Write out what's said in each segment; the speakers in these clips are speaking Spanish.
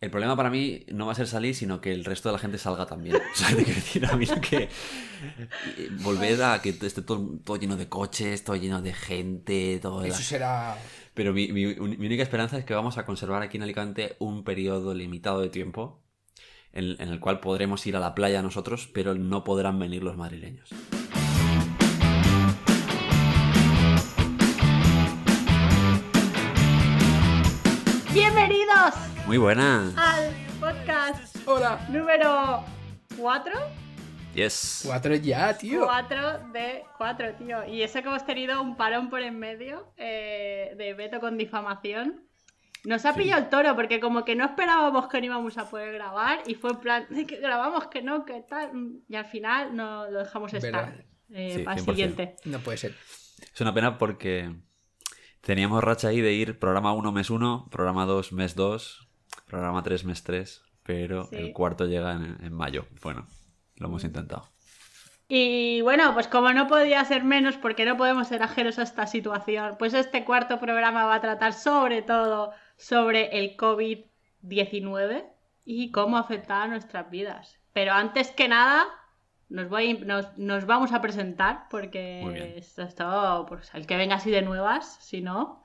El problema para mí no va a ser salir, sino que el resto de la gente salga también. O sea, te quiero decir a mí que volver a que esté todo, todo lleno de coches, todo lleno de gente, todo... Eso será... Pero mi, mi- mi única esperanza es que vamos a conservar aquí en Alicante un periodo limitado de tiempo en, en el cual podremos ir a la playa nosotros, pero no podrán venir los madrileños. Muy buena. al podcast Hola. número 4. Yes. Cuatro ya, tío. 4 de 4, tío. Y eso que hemos tenido un parón por en medio eh, de veto con difamación. Nos ha Sí. pillado el toro porque como que no esperábamos que no íbamos a poder grabar y fue en plan, "Ay, que grabamos, que no, que tal. Y al final no lo dejamos estar. Eh, Sí, para el 100%. siguiente. No puede ser. Es una pena porque teníamos racha ahí de ir programa 1 mes 1, programa 2 mes 2, programa 3 mes 3, pero Sí. el cuarto llega en, en mayo. Bueno, lo hemos intentado. Y bueno, pues como no podía ser menos, porque no podemos ser ajenos a esta situación, pues este cuarto programa va a tratar sobre todo sobre el COVID-19 y cómo afecta a nuestras vidas. Pero antes que nada, nos, voy, nos, nos vamos a presentar, porque esto es todo, pues el que venga así de nuevas, si no.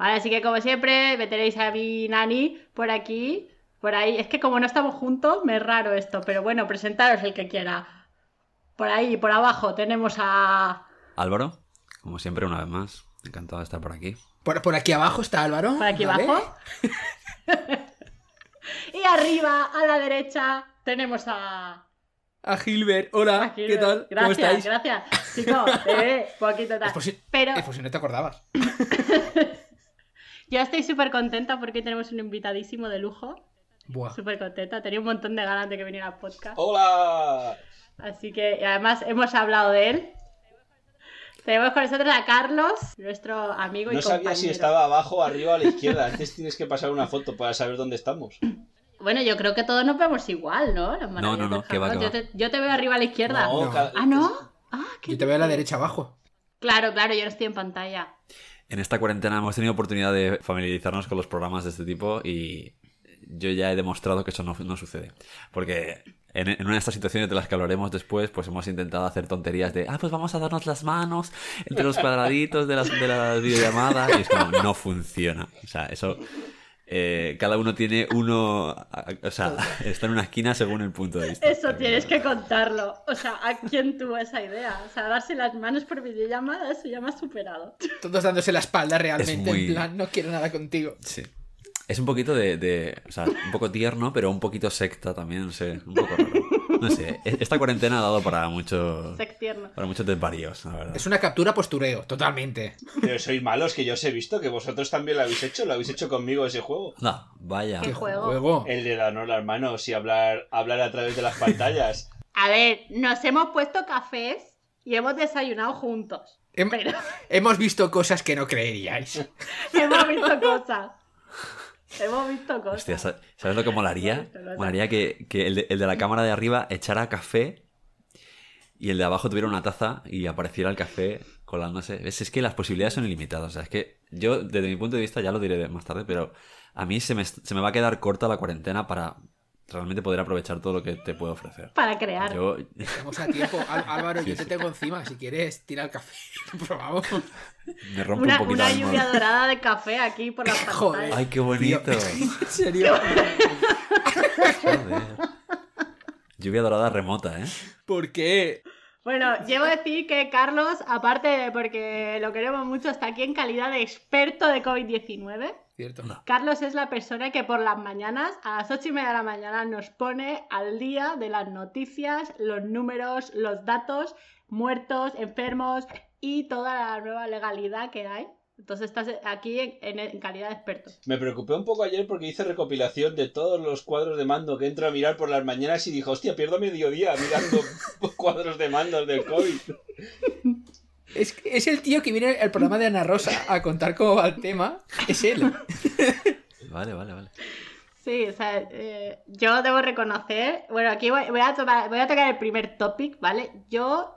Vale, así que como siempre, me tenéis a mi nani por aquí, por ahí. Es que como no estamos juntos, me es raro esto, pero bueno, presentaros el que quiera. Por ahí, por abajo, tenemos a. Álvaro, como siempre, una vez más, encantado de estar por aquí. Por, por aquí abajo está Álvaro. Por aquí ¿vale? abajo. y arriba, a la derecha, tenemos a. A Gilbert. Hola. a ¿Qué tal? Gracias, ¿Cómo estáis? gracias. Chicos, eh, poquito tal. Es por si- Pero Es por si no te acordabas. yo estoy súper contenta porque tenemos un invitadísimo de lujo. Buah. Súper contenta. Tenía un montón de ganas de que viniera al podcast. ¡Hola! Así que y además hemos hablado de él. Tenemos con nosotros a Carlos, nuestro amigo y No sabía compañero. si estaba abajo o arriba o a la izquierda. Antes tienes que pasar una foto para saber dónde estamos. Bueno, yo creo que todos nos vemos igual, ¿no? Las No, no, no, que va, yo, te, yo te veo arriba a la izquierda. No, cada- Ah, ¿no? Ah, qué Yo te veo a la derecha abajo. Claro, claro, yo no estoy en pantalla. En esta cuarentena hemos tenido oportunidad de familiarizarnos con los programas de este tipo y yo ya he demostrado que eso no, sucede. Porque en, en una de estas situaciones de las que hablaremos después, pues hemos intentado hacer tonterías de, ah, pues vamos a darnos las manos entre los cuadraditos de las, de las videollamadas. Y es como, no funciona. O sea, eso... eh, cada uno tiene uno... O sea, está en una esquina según el punto de vista. Eso tienes que contarlo. O sea, ¿a quién tuvo esa idea? O sea, darse las manos por videollamada, eso ya me ha superado. Todos dándose la espalda realmente. muy- En plan, no quiero nada contigo. Sí. Es un poquito de, de- O sea, un poco tierno, pero un poquito secta también, no sé. Un poco raro. No sé. e- Esta cuarentena ha dado para mucho. Sex tierno. Para muchos desvaríos, la verdad. Es una captura postureo, totalmente. Pero sois malos, que yo os he visto, que vosotros también lo habéis hecho. Lo habéis hecho conmigo ese juego. No, vaya. ¿Qué juego? El de darnos las manos y hablar, hablar a través de las pantallas. A ver, nos hemos puesto cafés y hemos desayunado juntos. Hem- Pero Hemos visto cosas que no creeríais. hemos visto cosas. Hemos visto cosas. Hostia, sa- ¿sabes lo que molaría? Molaría que, que el, de, el de la cámara de arriba echara café y el de abajo tuviera una taza y apareciera el café colándose. ¿Ves? Es que las posibilidades son ilimitadas. O sea, es que yo, desde mi punto de vista, ya lo diré más tarde, pero a mí se me, se me va a quedar corta la cuarentena para realmente poder aprovechar todo lo que te puedo ofrecer. Para crear. Yo, Estamos a tiempo. Al- Álvaro, Sí, yo te sí. tengo encima. Si quieres, tira el café. Probamos. me rompo Una, un poquito una lluvia dorada de café aquí por las Joder. pantallas. Ay, qué bonito. En serio. Joder. Lluvia dorada remota, ¿eh? ¿Por qué? Bueno, llevo a decir que Carlos, aparte de porque lo queremos mucho, está aquí en calidad de experto de COVID-19. Cierto. No. Carlos es la persona que por las mañanas, a las ocho y media de la mañana, nos pone al día de las noticias, los números, los datos, muertos, enfermos y toda la nueva legalidad que hay. Entonces estás aquí en, calidad de experto. Me preocupé un poco ayer porque hice recopilación de todos los cuadros de mando que entro a mirar por las mañanas y dijo, hostia, pierdo mediodía mirando cuadros de mando del COVID. Es, es el tío que viene al programa de Ana Rosa a contar cómo va el tema. Es él. Vale, vale, vale. Sí, o sea, eh, yo debo reconocer, bueno, aquí voy, voy a tocar, voy a tocar el primer topic, ¿vale? Yo,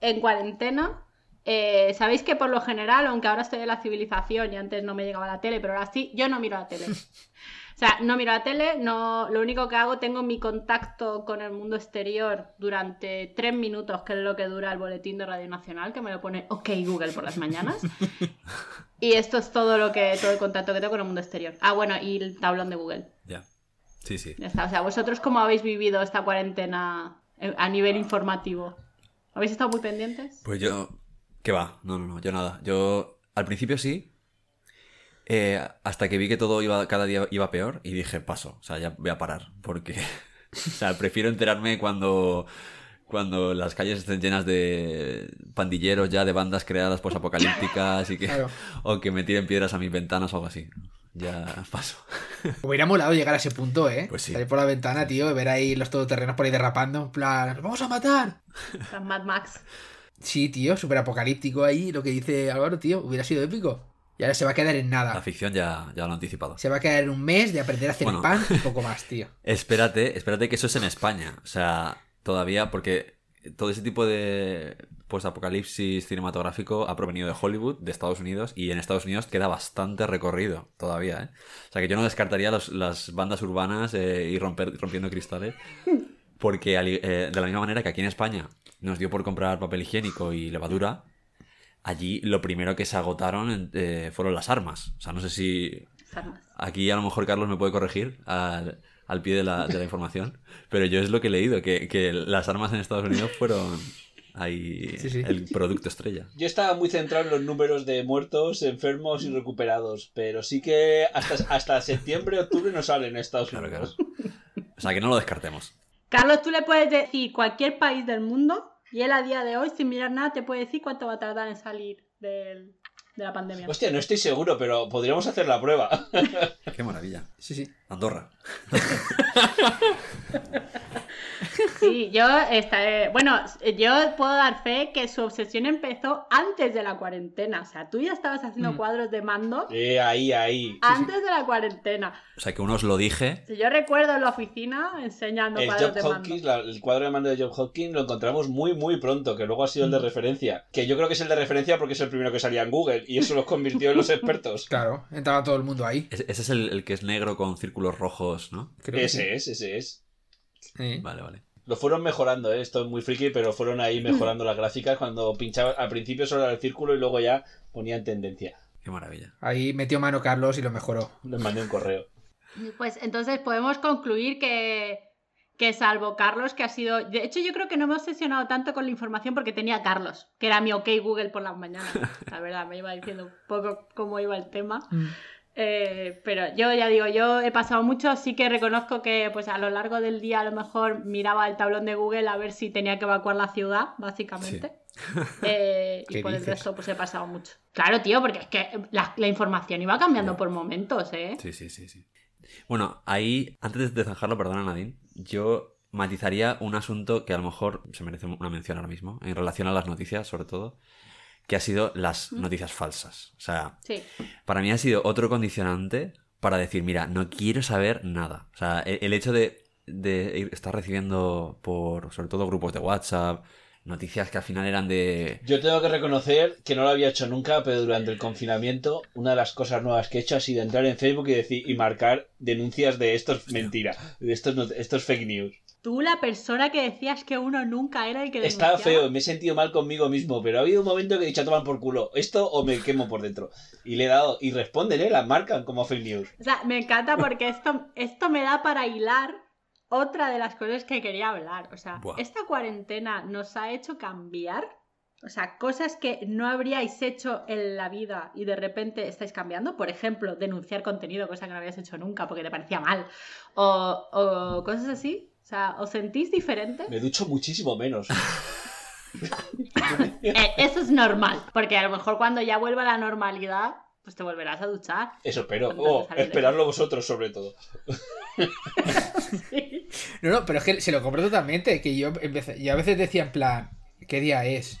en cuarentena, eh, sabéis que por lo general, aunque ahora estoy en la civilización y antes no me llegaba la tele, pero ahora sí, yo no miro la tele. O sea, no miro la tele, no, lo único que hago, tengo mi contacto con el mundo exterior durante tres minutos, que es lo que dura el boletín de Radio Nacional, que me lo pone OK Google por las mañanas. y esto es todo lo que, todo el contacto que tengo con el mundo exterior. Ah, bueno, y el tablón de Google. Ya. Sí, sí. Ya está. O sea, vosotros cómo habéis vivido esta cuarentena eh, a nivel informativo. ¿Habéis estado muy pendientes? Pues yo. ¿Qué va? No, no, no, yo nada. Yo al principio sí. Eh, hasta que vi que todo iba, cada día iba peor y dije, paso. O sea, ya voy a parar. Porque. o sea, prefiero enterarme cuando. Cuando las calles estén llenas de pandilleros ya, de bandas creadas posapocalípticas y que. Claro. O que me tiren piedras a mis ventanas o algo así. Ya paso. Hubiera molado llegar a ese punto, ¿eh? Pues sí. Salir por la ventana, tío, y ver ahí los todoterrenos por ahí derrapando, en plan, ¡nos vamos a matar! Las Mad Max. Sí, tío, súper apocalíptico ahí, lo que dice Álvaro, tío, hubiera sido épico. Y ahora se va a quedar en La nada. ficción ya, ya lo he anticipado. Se va a quedar en un mes de aprender a hacer Bueno. pan y poco más, tío. Espérate, espérate que eso es en España. O sea, todavía, porque todo ese tipo de post-apocalipsis cinematográfico ha provenido de Hollywood, de Estados Unidos, y en Estados Unidos queda bastante recorrido todavía, ¿eh? O sea, que yo no descartaría los- las bandas urbanas eh, y romper, rompiendo cristales, porque eh, de la misma manera que aquí en España nos dio por comprar papel higiénico y levadura, allí lo primero que se agotaron eh, fueron las armas. O sea, no sé si Las armas. Aquí a lo mejor Carlos me puede corregir al, al pie de la, de la información, pero yo es lo que he leído, que, que las armas en Estados Unidos fueron ahí Sí, sí. el producto estrella. Yo estaba muy centrado en los números de muertos, enfermos y recuperados, pero sí que hasta, hasta septiembre, octubre no salen en Estados Claro, Unidos. O sea, que no lo descartemos. Carlos, tú le puedes decir cualquier país del mundo y él a día de hoy, sin mirar nada, te puede decir cuánto va a tardar en salir del- de la pandemia. Hostia, no estoy seguro, pero podríamos hacer la prueba. Qué maravilla. Sí, sí. Andorra. Sí, yo, esta, eh, bueno, yo puedo dar fe que su obsesión empezó antes de la cuarentena. O sea, tú ya estabas haciendo Mm. cuadros de mando Eh, ahí, ahí. antes de la cuarentena. O sea, que uno os lo dije. Si Yo recuerdo en la oficina enseñando El cuadros Job de mando. La- el cuadro de mando de Job Hawkins lo encontramos muy, muy pronto, que luego ha sido el de referencia. Que yo creo que es el de referencia porque es el primero que salía en Google y eso los convirtió en los expertos. Claro, entraba todo el mundo ahí. Ese ese es el, el que es negro con círculos rojos, ¿no? Creo que sí. Ese es, ese es. Sí. Vale, vale. Lo fueron mejorando, ¿eh? esto es muy friki, pero fueron ahí mejorando las gráficas cuando pinchaba. Al principio solo era el círculo y luego ya ponían tendencia. Qué maravilla. Ahí metió mano Carlos y lo mejoró. Les mandé un correo. Pues entonces podemos concluir que, que salvo Carlos, que ha sido... De hecho, yo creo que no me he obsesionado tanto con la información porque tenía a Carlos, que era mi OK Google por las mañanas. La verdad, me iba diciendo un poco cómo iba el tema. Eh, pero yo ya digo, yo he pasado mucho, sí que reconozco que pues a lo largo del día a lo mejor miraba el tablón de Google a ver si tenía que evacuar la ciudad, básicamente. Eh, y ¿Qué por el dices? resto pues he pasado mucho. Claro, tío, porque es que la, la información iba cambiando por momentos, ¿eh? Sí, sí, sí, sí. Bueno, ahí, antes de zanjarlo, perdona Nadine, yo matizaría un asunto que a lo mejor se merece una mención ahora mismo, en relación a las noticias, sobre todo, que ha sido las noticias falsas. O sea, Sí. para mí ha sido otro condicionante para decir, mira, no quiero saber nada. O sea, el, el hecho de, de ir- estar recibiendo por, sobre todo, grupos de WhatsApp, noticias que al final eran de... Yo tengo que reconocer que no lo había hecho nunca, pero durante el confinamiento, una de las cosas nuevas que he hecho ha sido entrar en Facebook y decir y marcar denuncias de esto es mentira, de esto es, not- esto es fake news. Tú, la persona que decías que uno nunca era el que Está denunciaba. feo, me he sentido mal conmigo mismo, pero ha habido un momento que he dicho a tomar por culo, esto o me quemo por dentro. Y le he dado, y responden, ¿eh? Las marcan como fake news. O sea, me encanta porque esto, esto me da para hilar otra de las cosas que quería hablar. O sea, Buah. esta cuarentena nos ha hecho cambiar. O sea, cosas que no habríais hecho en la vida y de repente estáis cambiando. Por ejemplo, denunciar contenido, cosa que no habías hecho nunca porque te parecía mal. O, o cosas así. O sea, ¿os sentís diferentes? Me ducho muchísimo menos. Eh, eso es normal. Porque a lo mejor cuando ya vuelva la normalidad, pues te volverás a duchar. Eso espero. Oh, esperarlo vosotros sobre todo. Sí. No, no, pero es que se lo compro totalmente. Que yo empecé, yo a veces decía en plan, ¿qué día es?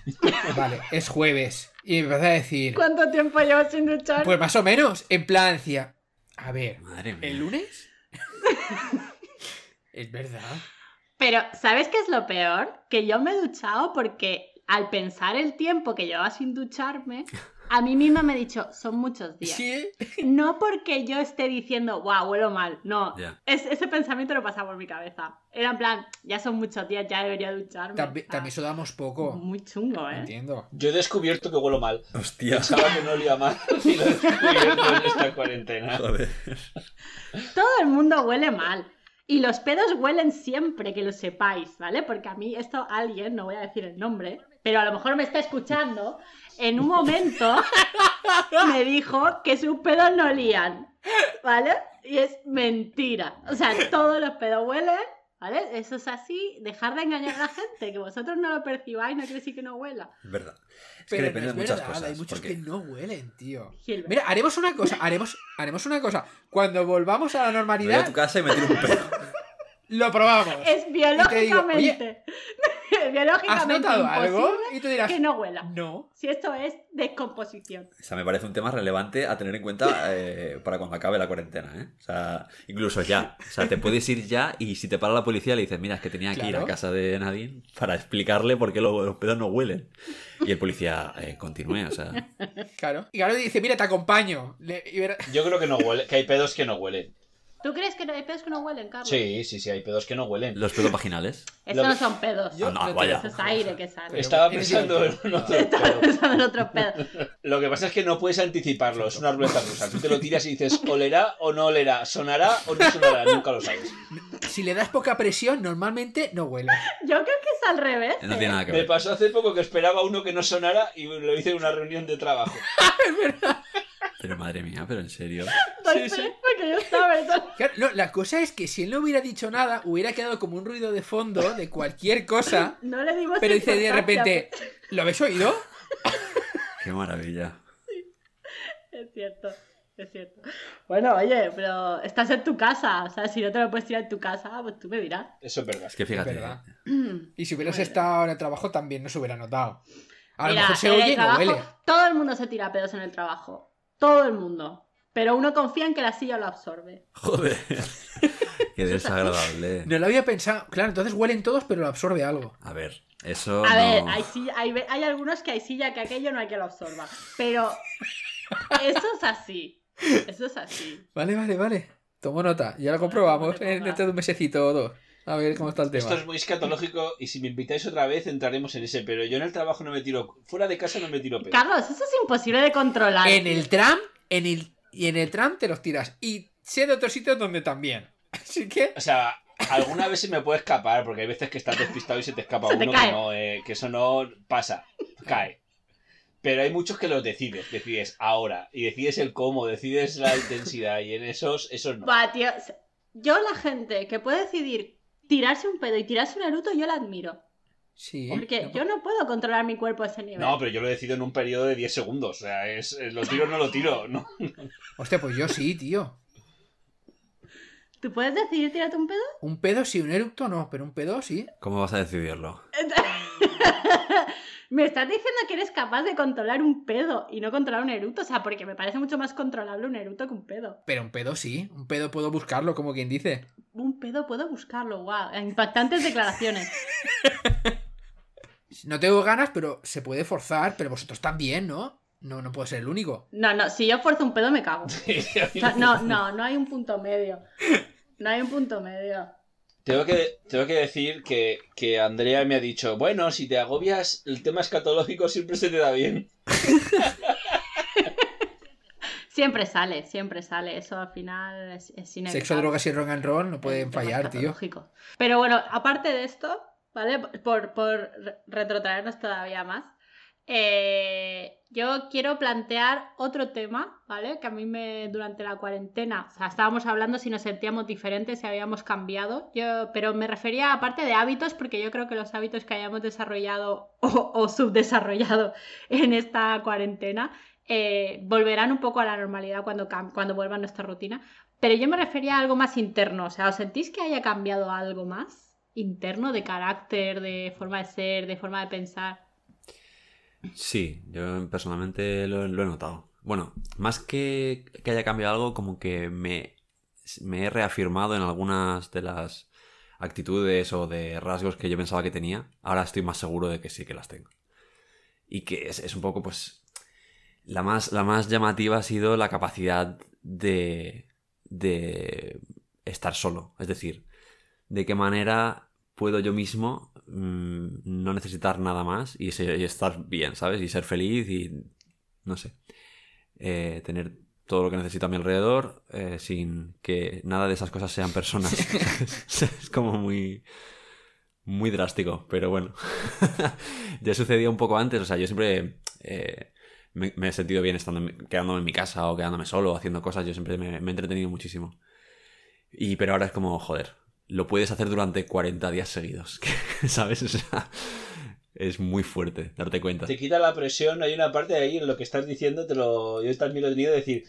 Vale, es jueves. Y me empecé a decir, ¿Cuánto tiempo llevo sin duchar? pues más o menos. En plan decía, a ver, Madre mía. ¿el lunes? Es verdad. Pero, ¿sabes qué es lo peor? Que yo me he duchado porque al pensar el tiempo que llevaba sin ducharme, a mí misma me he dicho, son muchos días. Sí. No porque yo esté diciendo, wow, huelo mal. No. Es- ese pensamiento no pasaba por mi cabeza. Era en plan, ya son muchos días, ya debería ducharme. También, Ah, también sudamos poco. Muy chungo, ¿eh? Entiendo. Yo he descubierto que huelo mal. Hostia. Pensaba que no olía mal y lo he descubierto en esta cuarentena. Joder. Todo el mundo huele mal. Y los pedos huelen siempre, que lo sepáis, ¿vale? Porque a mí esto alguien, no voy a decir el nombre, pero a lo mejor me está escuchando, en un momento me dijo que sus pedos no olían, ¿vale? Y es mentira. O sea, todos los pedos huelen, ¿vale? Eso es así, dejar de engañar a la gente, que vosotros no lo percibáis no quiere decir que no huela. Es verdad. Es Pero que depende no es de muchas verdad, cosas. hay muchos porque- que no huelen, tío. Gilbert. Mira, haremos una cosa, haremos, haremos una cosa. Cuando volvamos a la Me voy a normalidad, tu casa y me tiro un pedo. lo probamos. Es te digo, biológicamente. ¿Has biológicamente notado algo? Y tú dirás, que no huela. no. Si esto es descomposición. O sea, me parece un tema relevante a tener en cuenta eh, para cuando acabe la cuarentena, ¿eh? O sea, incluso ya. O sea, te puedes ir ya y si te para la policía le dices, mira, es que tenía que ir Claro. a casa de Nadine para explicarle por qué lo- los pedos no huelen. Y el policía eh, continúe, o sea... Claro. Y claro, dice, mira, te acompaño. Le- y verá- Yo creo que no huele, que hay pedos que no huelen. ¿Tú crees que no hay pedos que no huelen, Carlos? Sí, sí, sí, hay pedos que no huelen. Los pedos vaginales. Estos Lo- no son pedos. Yo Ah, no, vaya. Eso es aire que sale. Estaba Eres pensando en otro Estaba pedo. pensando en otros pedos. Lo que pasa es que no puedes anticiparlo, es una ruleta rusa. Tú te lo tiras y dices, olerá o no olerá, sonará o no sonará, nunca lo sabes. Si le das poca presión, normalmente no huele. Yo creo que es al revés. No ¿eh? tiene nada que Me ver. pasó hace poco que esperaba uno que no sonara y lo hice en una reunión de trabajo. Pero madre mía, pero en serio. Sí, sí. porque yo estaba. Claro, no, la cosa es que si él no hubiera dicho nada, hubiera quedado como un ruido de fondo de cualquier cosa. No le dimos Pero dice de repente, ¿lo habéis oído? Qué maravilla. Es cierto, es cierto. Bueno, oye, pero estás en tu casa. O sea, si no te lo puedes tirar en tu casa, pues tú me dirás. Eso es verdad. Es que fíjate. Es verdad. Mm. Y si hubieras Bueno. estado en el trabajo también no se hubiera notado. A lo Mira, mejor se oye y no huele. Todo el mundo se tira pedos en el trabajo. Todo el mundo. Pero uno confía en que la silla lo absorbe. Joder. Qué desagradable. No lo había pensado. Claro, entonces huelen todos, pero lo absorbe algo. A ver, eso A no... ver, hay, silla- hay, algunos que hay silla que aquello no hay que lo absorba. Pero eso es así. Eso es así. Vale, vale, vale. Tomo nota. Ya lo comprobamos en dentro de un mesecito o dos. A ver cómo está el tema. Esto es muy escatológico y si me invitáis otra vez entraremos en ese, pero yo en el trabajo no me tiro, fuera de casa no me tiro pedos. Carlos, eso es imposible de controlar. En el tram, en el, y en el tram te los tiras. Y sé de otros sitios donde también. Así que. O sea, alguna vez se me puede escapar, porque hay veces que estás despistado y se te escapa Se te uno cae. que, no, eh, que eso no pasa, cae. Pero hay muchos que los decides, decides ahora, y decides el cómo, decides la intensidad, y en esos, esos no. Buah, tío, yo la gente que puede decidir tirarse un pedo y tirarse un eruto, yo la admiro. Sí. Porque no, yo no puedo controlar mi cuerpo a ese nivel. No, pero yo lo decido en un periodo de 10 segundos, o sea, es, es- lo tiro o no lo tiro, ¿no? Hostia, pues yo sí, tío. ¿Tú puedes decidir tirarte un pedo? Un pedo sí, un eructo no, pero un pedo sí. ¿Cómo vas a decidirlo? me estás diciendo que eres capaz de controlar un pedo y no controlar un eruto. O sea, porque me parece mucho más controlable un eruto que un pedo. Pero un pedo sí. Un pedo puedo buscarlo, como quien dice. Un pedo puedo buscarlo, wow. Impactantes declaraciones. No tengo ganas, pero se puede forzar. Pero vosotros también, ¿no? No, no puedo ser el único. No, no, si yo fuerzo un pedo me cago. No, no, no hay un punto medio. No hay un punto medio. Tengo que, tengo que decir que, que Andrea me ha dicho, bueno, si te agobias, el tema escatológico siempre se te da bien. Siempre sale, siempre sale. Eso al final es, es inevitable. Sexo, drogas y rock and roll no pueden fallar, tío. Pero bueno, aparte de esto, ¿vale? Por, por re- retrotraernos todavía más, eh, yo quiero plantear otro tema, ¿vale? Que a mí me, durante la cuarentena, o sea, estábamos hablando si nos sentíamos diferentes, si habíamos cambiado, yo, pero me refería aparte de hábitos, porque yo creo que los hábitos que hayamos desarrollado o, subdesarrollado en esta cuarentena eh, volverán un poco a la normalidad cuando, cuando vuelva nuestra rutina. Pero yo me refería a algo más interno, o sea, ¿os sentís que haya cambiado algo más interno de carácter, de forma de ser, de forma de pensar? Sí, yo personalmente lo, he notado. Bueno, más que que haya cambiado algo, como que me, me he reafirmado en algunas de las actitudes o de rasgos que yo pensaba que tenía. Ahora estoy más seguro de que sí que las tengo. Y que es, es un poco, pues, La más, la más llamativa ha sido la capacidad de, de estar solo. Es decir, de qué manera puedo yo mismo mm, no necesitar nada más y, se- y estar bien, ¿sabes? Y ser feliz y, no sé, eh, tener todo lo que necesito a mi alrededor eh, sin que nada de esas cosas sean personas. es como muy, muy drástico, pero bueno. ya sucedía un poco antes, o sea, yo siempre eh, me, me he sentido bien estando quedándome en mi casa o quedándome solo, haciendo cosas, yo siempre me, me he entretenido muchísimo. Y pero ahora es como, joder, lo puedes hacer durante 40 días seguidos, ¿sabes? O sea, es muy fuerte darte cuenta. Te quita la presión, hay una parte de ahí en lo que estás diciendo, te lo, yo también lo he tenido de decir,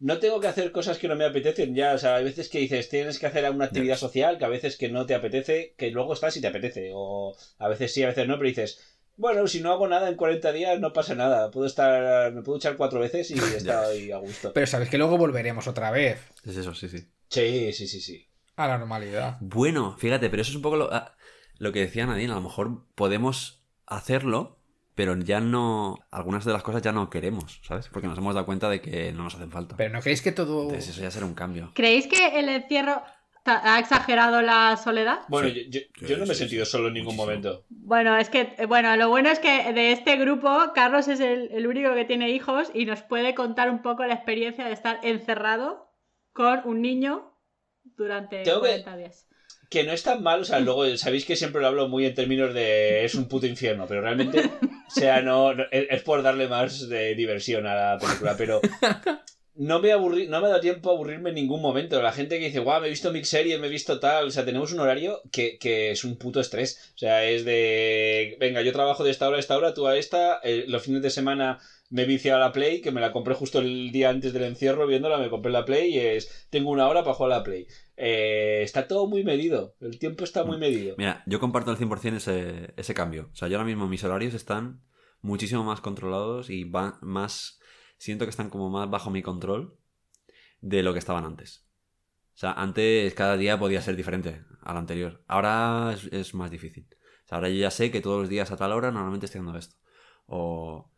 no tengo que hacer cosas que no me apetecen ya, o sea, hay veces que dices, tienes que hacer una actividad social, que a veces que no te apetece, que luego estás y te apetece, o a veces sí, a veces no, pero dices, bueno, si no hago nada en 40 días no pasa nada, puedo estar, me puedo echar cuatro veces y estoy a gusto. Pero sabes que luego volveremos otra vez Es eso, sí, sí. Sí, sí, sí, sí. A la normalidad. Bueno, fíjate, pero eso es un poco lo, ah, lo que decía Nadine. A lo mejor podemos hacerlo, pero ya no. Algunas de las cosas ya no queremos, ¿sabes? Porque nos hemos dado cuenta de que no nos hacen falta. Pero no creéis que todo. Entonces, eso ya será un cambio. ¿Creéis que el encierro ha exagerado la soledad? Bueno, Sí. yo, yo- Sí, yo no me he sentido solo en ningún momento. Bueno, es que, bueno, lo bueno es que de este grupo, Carlos es el, el único que tiene hijos y nos puede contar un poco la experiencia de estar encerrado con un niño durante Tengo que- 40 días. Que no es tan mal, o sea, luego sabéis que siempre lo hablo muy en términos de es un puto infierno, pero realmente, o sea, no, no- es, es por darle más de diversión a la película, pero no me aburrí, no me da tiempo a aburrirme en ningún momento. La gente que dice, guau, me he visto mix series, me he visto tal, o sea, tenemos un horario que, que es un puto estrés, o sea, es de, venga, yo trabajo de esta hora a esta hora, tú a esta, eh, los fines de semana me vicio a la Play, que me la compré justo el día antes del encierro viéndola, me compré la Play y es, tengo una hora para jugar a la Play. Eh, está todo muy medido, el tiempo está muy medido. Mira, yo comparto al 100% ese, ese cambio. O sea, yo ahora mismo mis horarios están muchísimo más controlados y va más. Siento que están como más bajo mi control de lo que estaban antes. O sea, antes cada día podía ser diferente al anterior. Ahora es, es más difícil. O sea, ahora yo ya sé que todos los días a tal hora normalmente estoy haciendo esto. O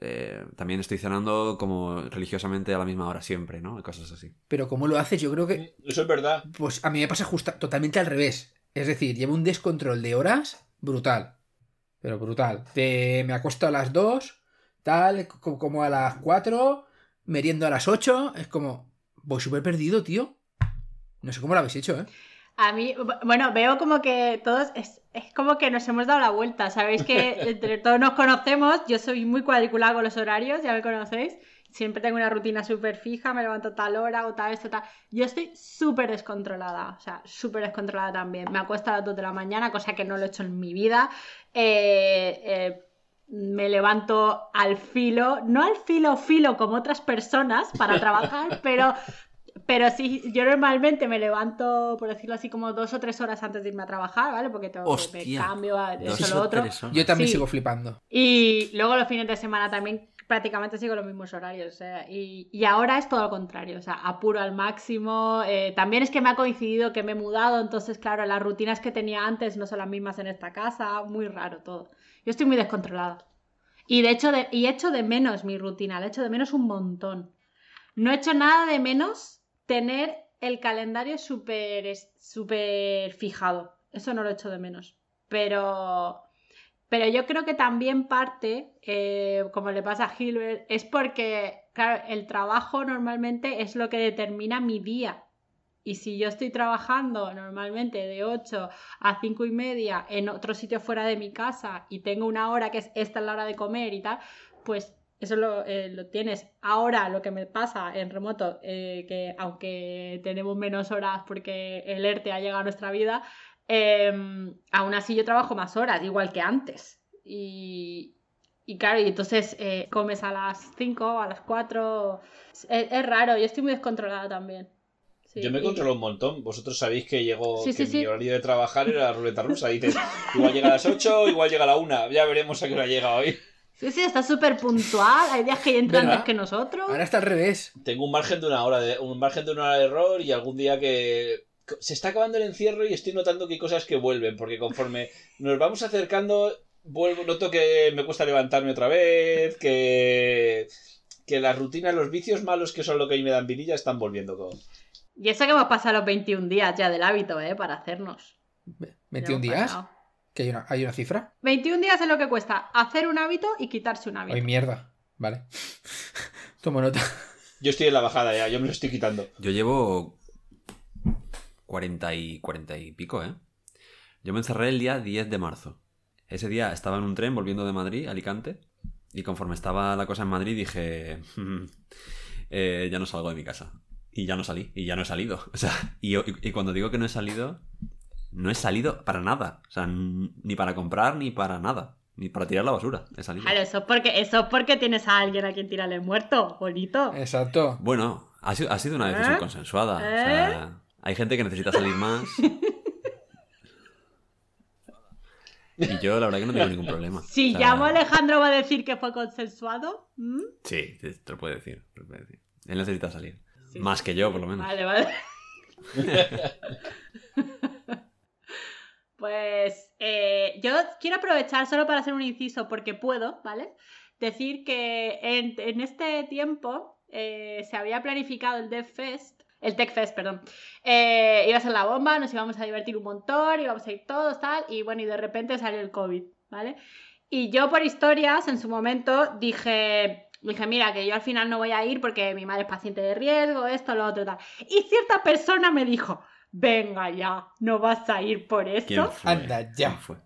eh, también estoy cenando como religiosamente a la misma hora siempre, ¿no? Y cosas así. Pero ¿cómo lo haces? Yo creo que. Eso es verdad. Pues a mí me pasa justa, totalmente al revés. Es decir, llevo un descontrol de horas brutal. Pero brutal. De, me acuesto a las 2, tal, co- como a las 4, meriendo a las 8. Es como. Voy súper perdido, tío. No sé cómo lo habéis hecho, ¿eh? A mí, bueno, veo como que todos, es, es como que nos hemos dado la vuelta. Sabéis que entre todos nos conocemos, yo soy muy cuadriculada con los horarios, ya me conocéis. Siempre tengo una rutina súper fija, me levanto a tal hora o tal, esto, tal. Yo estoy súper descontrolada, o sea, súper descontrolada también. Me acuesto a las 2 de la mañana, cosa que no lo he hecho en mi vida. Eh, eh, me levanto al filo, no al filo filo como otras personas para trabajar, pero pero sí, yo normalmente me levanto, por decirlo así, como dos o tres horas antes de irme a trabajar, ¿vale? Porque tengo que me Hostia. cambio a eso lo otro. Yo también Sí. sigo flipando. Y luego los fines de semana también prácticamente sigo los mismos horarios. o sea, y, y ahora es todo lo contrario, o sea, apuro al máximo. eh, también es que me ha coincidido que me he mudado, entonces, claro, las rutinas que tenía antes no son las mismas en esta casa, muy raro todo. Yo estoy muy descontrolada. Y de hecho, de, y echo de menos mi rutina, la echo de menos un montón. No he hecho nada de menos tener el calendario súper súper fijado. Eso no lo echo de menos. Pero, pero yo creo que también parte, eh, como le pasa a Hilbert, es porque, claro, el trabajo normalmente es lo que determina mi día. Y si yo estoy trabajando normalmente de 8 a 5 y media en otro sitio fuera de mi casa y tengo una hora que es esta es la hora de comer y tal, pues eso lo, eh, lo tienes. Ahora lo que me pasa en remoto, eh, que aunque tenemos menos horas porque el ERTE ha llegado a nuestra vida, eh, aún así yo trabajo más horas, igual que antes. Y, y claro, y entonces eh, comes a las 5, a las 4. Es, es raro, yo estoy muy descontrolada también. Sí, Yo me y- controlo un montón. Vosotros sabéis que llego, Sí, que sí, mi horario de trabajar era la ruleta rusa. Dices, igual llega a las 8, igual llega a la 1. Ya veremos a qué hora llega hoy. Sí, sí, está súper puntual. Hay días que entran antes que nosotros. Ahora está al revés. Tengo un margen de una hora de, un margen de una hora de error y algún día que se está acabando el encierro y estoy notando que hay cosas que vuelven, porque conforme nos vamos acercando, vuelvo, noto que me cuesta levantarme otra vez, que que las rutinas, los vicios malos que son lo que a mí me dan vidilla están volviendo como... Y eso que hemos pasado los 21 días ya del hábito, ¿eh? Para hacernos. ¿21 Ya hemos días? pasado. ¿Que hay una, hay una cifra? 21 días es lo que cuesta hacer un hábito y quitarse un hábito. Ay, mierda. Vale. Tomo nota. Yo estoy en la bajada ya, yo me lo estoy quitando. Yo llevo 40 y, 40 y pico, ¿eh? Yo me encerré el día 10 de marzo. Ese día estaba en un tren volviendo de Madrid, Alicante, y conforme estaba la cosa en Madrid dije, "Mm, eh, ya no salgo de mi casa. Y ya no salí, y ya no he salido. O sea, y, y- y cuando digo que no he salido, no he salido para nada. O sea, ni para comprar, ni para nada. Ni para tirar la basura. He salido. Claro, eso es porque, eso es porque tienes a alguien a quien tirarle muerto, bonito. Exacto. Bueno, ha sido, ha sido una decisión ¿Eh? consensuada. O sea, hay gente que necesita salir más. Y yo, la verdad, que no tengo ningún problema. Si O sea, llamo a Alejandro va a decir que fue consensuado. ¿Mm? Sí, te te lo puede decir. te lo puede decir. Él necesita salir. Sí, Más sí. que yo, por lo menos. Vale, vale. pues eh, yo quiero aprovechar solo para hacer un inciso porque puedo, ¿vale? Decir que en, este tiempo eh, se había planificado el Dev Fest, el Tech Fest, perdón. Eh, iba a ser la bomba, nos íbamos a divertir un montón, íbamos a ir todos, tal, y bueno, y de repente salió el COVID, ¿vale? Y yo por historias, en su momento, dije, dije, mira, que yo al final no voy a ir porque mi madre es paciente de riesgo, esto, lo otro, tal. Y cierta persona me dijo, venga ya, no vas a ir por ¿Quién esto. fue? Anda, ya. ¿Quién fue?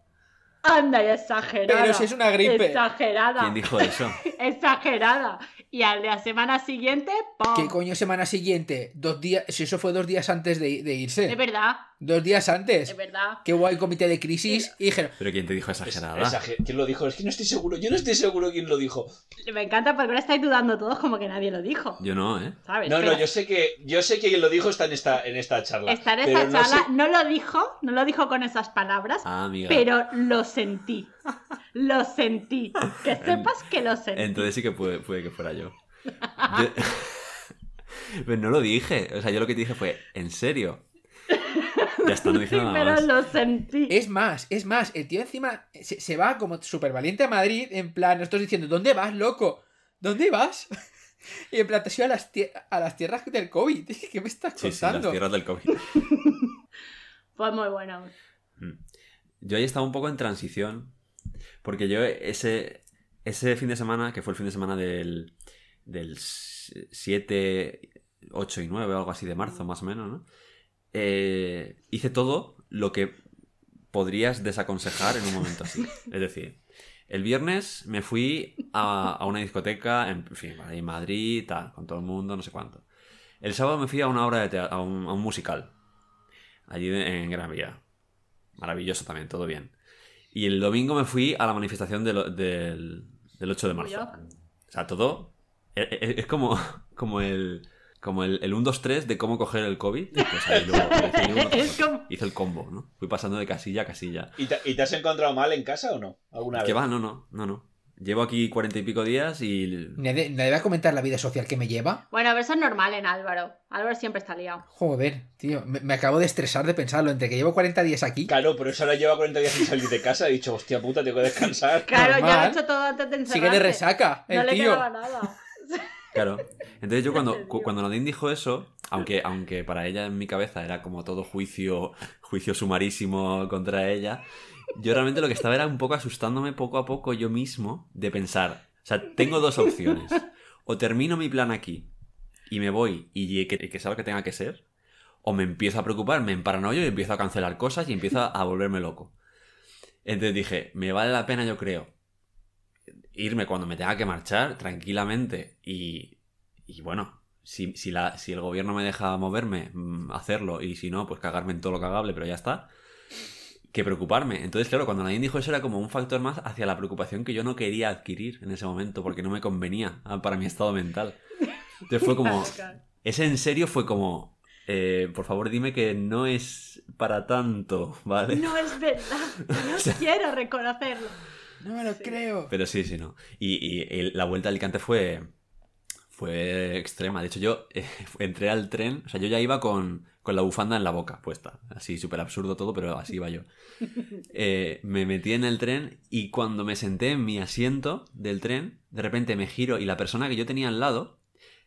Anda, ya exagerada. Pero si es una gripe. Exagerada. ¿Quién dijo eso? Exagerada. Y al de la semana siguiente, ¡pum! ¿Qué coño semana siguiente? Dos días. Si eso fue dos días antes de, de irse. Es verdad, Dos días antes. es verdad. Qué guay comité de crisis. Y dijeron, ¿Pero quién te dijo Es- exagerada? exager- ¿Quién lo dijo? Es que no estoy seguro. Yo no estoy seguro quién lo dijo. Me encanta porque ahora estáis dudando todos como que nadie lo dijo. Yo no, ¿eh? ¿Sabes? No, no, yo sé que yo sé que quien lo dijo está en esta, en esta charla. Estar en esta no sé- charla no lo dijo, no lo dijo con esas palabras, Ah, amiga. pero lo sentí. Lo sentí. Que sepas que lo sentí. Entonces sí que puede, puede que fuera yo. Yo- Pero no lo dije. O sea, yo lo que te dije fue, ¿en serio? Ya está, no dije Sí, nada pero más. lo sentí. Es más, es más, el tío encima se, se va como súper valiente a Madrid, en plan, nosotros diciendo, ¿dónde vas, loco? ¿Dónde vas? Y en plan, te has ido a las, a las tierras del COVID. ¿Qué me estás Sí, sí, las contando? tierras del COVID. Fue muy bueno. Yo ahí estaba un poco en transición. Porque yo ese, ese fin de semana, que fue el fin de semana del, del 7, 8 y 9 o algo así de marzo más o menos, ¿no? Eh, hice todo lo que podrías desaconsejar en un momento así. Es decir, el viernes me fui a, a una discoteca, en fin, ahí en Madrid, tal, con todo el mundo, no sé cuánto. El sábado me fui a una obra de teatro, a un, a un musical, allí en Gran Vía. Maravilloso también, todo bien. Y el domingo me fui a la manifestación del, del, del 8 de marzo. O sea, todo. Es, es- es como, como el. Como el, el 1, 2, 3 de cómo coger el COVID. Pues ahí luego hice, como- hice el combo, ¿no? Fui pasando de casilla a casilla. ¿Y te, y te has encontrado mal en casa o no? ¿Alguna Que vez? va, no, no, no, no. Llevo aquí cuarenta y pico días y. ¿Nadie, va a comentar la vida social que me lleva? Bueno, pero eso es normal en Álvaro. Álvaro siempre está liado. Joder, tío, me, me acabo de estresar de pensarlo. Entre que llevo 40 días aquí. Claro, pero eso ahora lleva 40 días sin salir de casa. He dicho, hostia puta, tengo que descansar. Claro, ya lo he hecho todo antes de encerrarse. Sigue de resaca, el No le tío. quedaba nada. Claro. Entonces yo cuando, cu- cuando Nadine dijo eso, aunque, aunque para ella en mi cabeza era como todo juicio, juicio sumarísimo contra ella, yo realmente lo que estaba era un poco asustándome poco a poco yo mismo de pensar, o sea, tengo dos opciones. O termino mi plan aquí y me voy y que, que lo que tenga que ser, o me empiezo a preocupar, me emparanoio y empiezo a cancelar cosas y empiezo a volverme loco. Entonces dije, me vale la pena, yo creo, irme cuando me tenga que marchar tranquilamente y, y bueno, si, si, la, si el gobierno me deja moverme, mm, hacerlo y si no, pues cagarme en todo lo cagable, pero ya está. Que preocuparme. Entonces, claro, cuando nadie dijo eso era como un factor más hacia la preocupación que yo no quería adquirir en ese momento porque no me convenía ah, para mi estado mental. Entonces fue como... Ese en serio fue como... eh, por favor, dime que no es para tanto, ¿vale? No es verdad. No quiero reconocerlo. No me lo Sí. creo. Pero sí, sí, no. Y, y la vuelta a Alicante fue, fue extrema. De hecho, yo eh, entré al tren, o sea, yo ya iba con, con la bufanda en la boca puesta. Así súper absurdo todo, pero así iba yo. Eh, me metí en el tren y cuando me senté en mi asiento del tren, de repente me giro y la persona que yo tenía al lado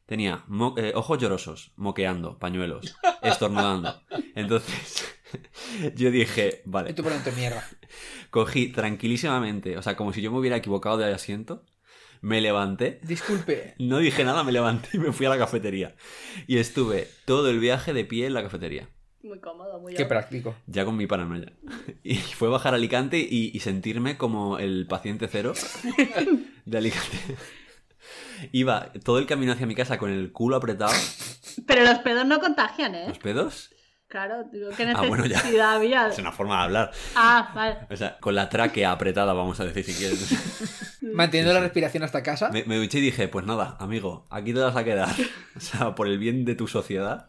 tenía eh, ojos llorosos, moqueando, pañuelos, estornudando. Entonces yo dije, Y vale, tú poniendo mierda. cogí tranquilísimamente, o sea, como si yo me hubiera equivocado de asiento, me levanté Disculpe. no dije nada, me levanté y me fui a la cafetería. Y estuve todo el viaje de pie en la cafetería. Muy cómodo, muy Qué práctico. Ya con mi paranoia. Y fue bajar a Alicante y, y sentirme como el paciente cero de Alicante. Iba todo el camino hacia mi casa con el culo apretado. Pero los pedos no contagian, ¿eh? ¿Los pedos? Claro, digo, ¿qué Ah, bueno, ya. necesidad había? Es una forma de hablar. Ah, vale. O sea, con la tráquea apretada, vamos a decir si quieres. Manteniendo la respiración hasta casa. Me, me duché y dije, pues nada, amigo, aquí te vas a quedar. O sea, por el bien de tu sociedad,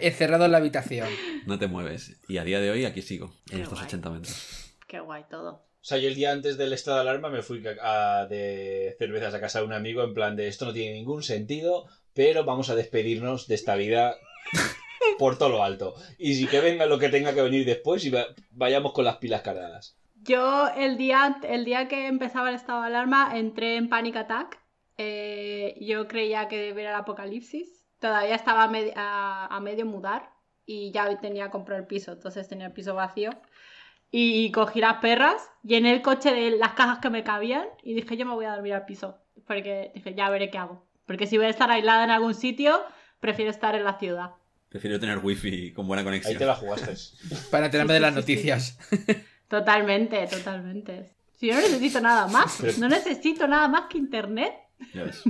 Encerrado en la habitación. no te mueves. Y a día de hoy aquí sigo, en Qué estos guay. 80 metros. Qué guay todo. O sea, yo el día antes del estado de alarma me fui a- de cervezas a casa de un amigo en plan de esto no tiene ningún sentido, pero vamos a despedirnos de esta vida por todo lo alto. Y si que venga lo que tenga que venir después y va- vayamos con las pilas cargadas. Yo el día, el día que empezaba el estado de alarma entré en Panic Attack. Eh, yo creía que era el apocalipsis. Todavía estaba a, medi- a- a medio mudar y ya tenía que comprar el piso, entonces tenía el piso vacío. Y cogí las perras, llené el coche de las cajas que me cabían y dije yo me voy a dormir al piso. Porque dije ya veré qué hago. Porque si voy a estar aislada en algún sitio, prefiero estar en la ciudad. Prefiero tener wifi con buena Ahí conexión. te la jugaste. Para enterarme de las Sí, sí, sí. noticias. Totalmente, totalmente. Si yo no necesito nada más, no necesito nada más que internet. Ya ves.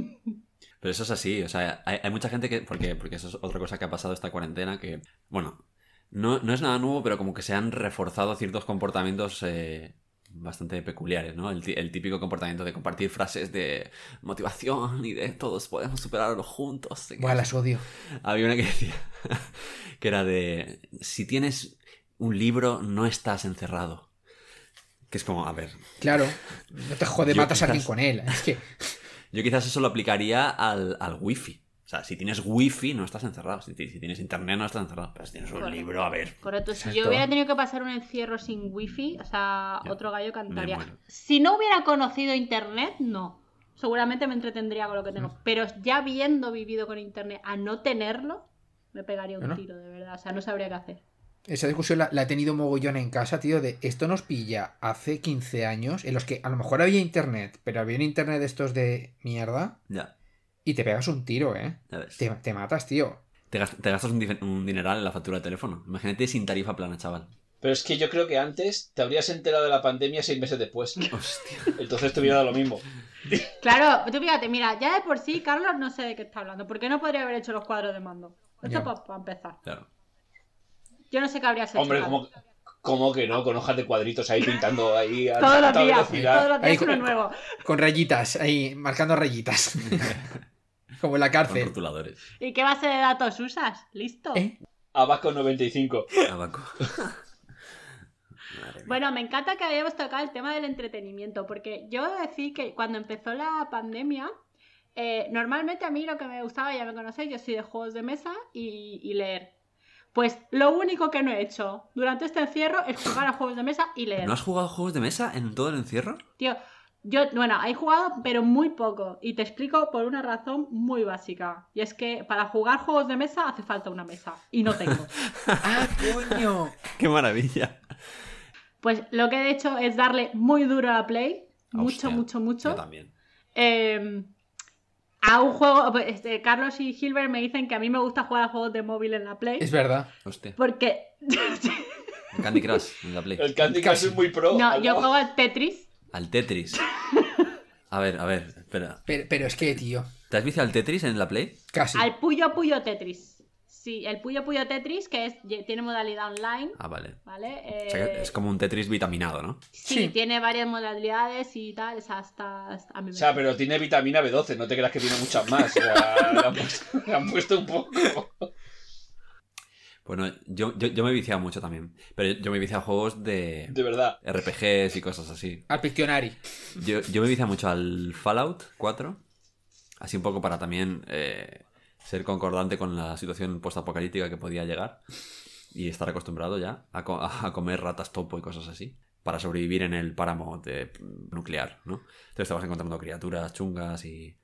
Pero eso es así, o sea, hay, hay mucha gente que. Porque, porque eso es otra cosa que ha pasado esta cuarentena, que. Bueno, no, no es nada nuevo, pero como que se han reforzado ciertos comportamientos eh, bastante peculiares, ¿no? El, típico comportamiento de compartir frases de motivación y de todos podemos superarlo juntos. Buah, las odio. Había una que decía que era de si tienes un libro no estás encerrado. Que es como, a ver, Claro. No te jode, matas a alguien quizás- con él. Es que. yo quizás eso lo aplicaría al, al wifi. O sea, si tienes wifi no estás encerrado. Si, ti- si tienes internet no estás encerrado. Pero si tienes un Correcto. libro, a ver. Correcto, si yo hubiera tenido que pasar un encierro sin wifi, o sea, otro gallo cantaría. Si no hubiera conocido internet, no. Seguramente me entretendría con lo que tengo. Pero ya habiendo vivido con internet, a no tenerlo, me pegaría un tiro, de verdad. O sea, no sabría qué hacer. Esa discusión la, la he tenido mogollón en casa, tío, de esto nos pilla hace 15 años, en los que a lo mejor había internet, pero había un internet de estos de mierda, Ya, y te pegas un tiro, ¿eh? ya ves. Te, te matas, tío. Te, gast- te gastas un, un dineral en la factura de teléfono. Imagínate sin tarifa plana, chaval. Pero es que yo creo que antes te habrías enterado de la pandemia seis meses después. Hostia. Entonces te hubiera dado lo mismo. Claro, tú fíjate, mira, ya de por sí, Carlos no sé de qué está hablando. ¿Por qué no podría haber hecho los cuadros de mando? Esto para empezar. Claro. Yo no sé qué habrías hecho. Hombre, Carlos. ¿cómo, cómo que no? Con hojas de cuadritos ahí pintando ahí a Todos los días, velocidad. todos los días Ahí, uno con- nuevo. Con rayitas, ahí, marcando rayitas. Como en la Con cárcel. rotuladores. ¿Y qué base de datos usas? ¿Listo? ¿Eh? Abaco 95. Abaco. Bueno, me encanta que hayamos tocado el tema del entretenimiento, porque yo he de decir que cuando empezó la pandemia, eh, normalmente a mí lo que me gustaba, ya me conocéis, yo soy de juegos de mesa y, y leer. Pues lo único que no he hecho durante este encierro es jugar a juegos de mesa y leer. ¿No has jugado juegos de mesa en todo el encierro? Tío, yo, bueno, he jugado, pero muy poco. Y te explico por una razón muy básica. Y es que para jugar juegos de mesa hace falta una mesa. Y no tengo. ¡Ah, coño! ¡Qué maravilla! Pues lo que he hecho es darle muy duro a la Play. Mucho, Hostia, mucho, mucho. Yo también. Eh, a un juego. pues, este, Carlos y Gilbert me dicen que a mí me gusta jugar a juegos de móvil en la Play. Es verdad. Hostia. Porque. El Candy Crush en la Play. El Candy Crush es muy pro. no, yo juego al Tetris. Al Tetris. A ver, a ver, espera. Pero, pero es que, tío, ¿Te has visto al Tetris en la Play? casi. Al Puyo Puyo Tetris. Sí, el Puyo Puyo Tetris, que es, tiene modalidad online. Ah, vale. ¿Vale? O sea que Eh, es como un Tetris vitaminado, ¿no? Sí, Sí. tiene varias modalidades y tal, es hasta, hasta- a mí O me- sea, pero tiene vitamina B12, no te creas que tiene muchas más. O sea, le han puesto, le han puesto un poco. Bueno, yo, yo, yo me he viciado mucho también. Pero yo me he viciado a juegos de De verdad. RPGs y cosas así. Al Pictionary. Yo, yo me he viciado mucho al Fallout 4. Así un poco para también eh, ser concordante con la situación postapocalíptica que podía llegar y estar acostumbrado ya a, co- a comer ratas topo y cosas así para sobrevivir en el páramo de- nuclear, ¿no? Entonces te vas encontrando criaturas chungas y,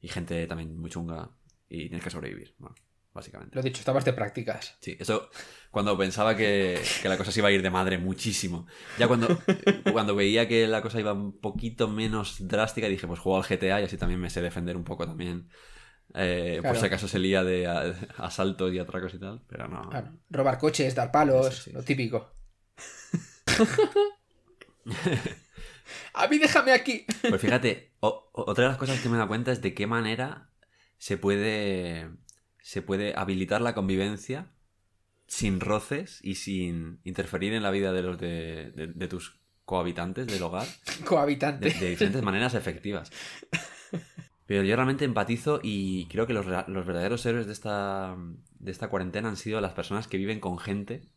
y gente también muy chunga y tienes que sobrevivir, ¿no? Básicamente. Lo dicho, estabas de prácticas. Sí, eso cuando pensaba que, que la cosa se iba a ir de madre muchísimo. Ya cuando, cuando veía que la cosa iba un poquito menos drástica, dije, pues juego al GTA y así también me sé defender un poco también. Eh, Claro. Por si acaso se lía de a- asaltos y atracos y tal, pero no. Claro, robar coches, dar palos, sí. lo típico. A mí déjame aquí. Pues fíjate, o- otra de las cosas que me he dado cuenta es de qué manera se puede, se puede habilitar la convivencia sin roces y sin interferir en la vida de los de, de- de tus cohabitantes del hogar de, Cohabitante. de diferentes maneras efectivas. Pero yo realmente empatizo y creo que los, los verdaderos héroes de esta, de esta cuarentena han sido las personas que viven con gente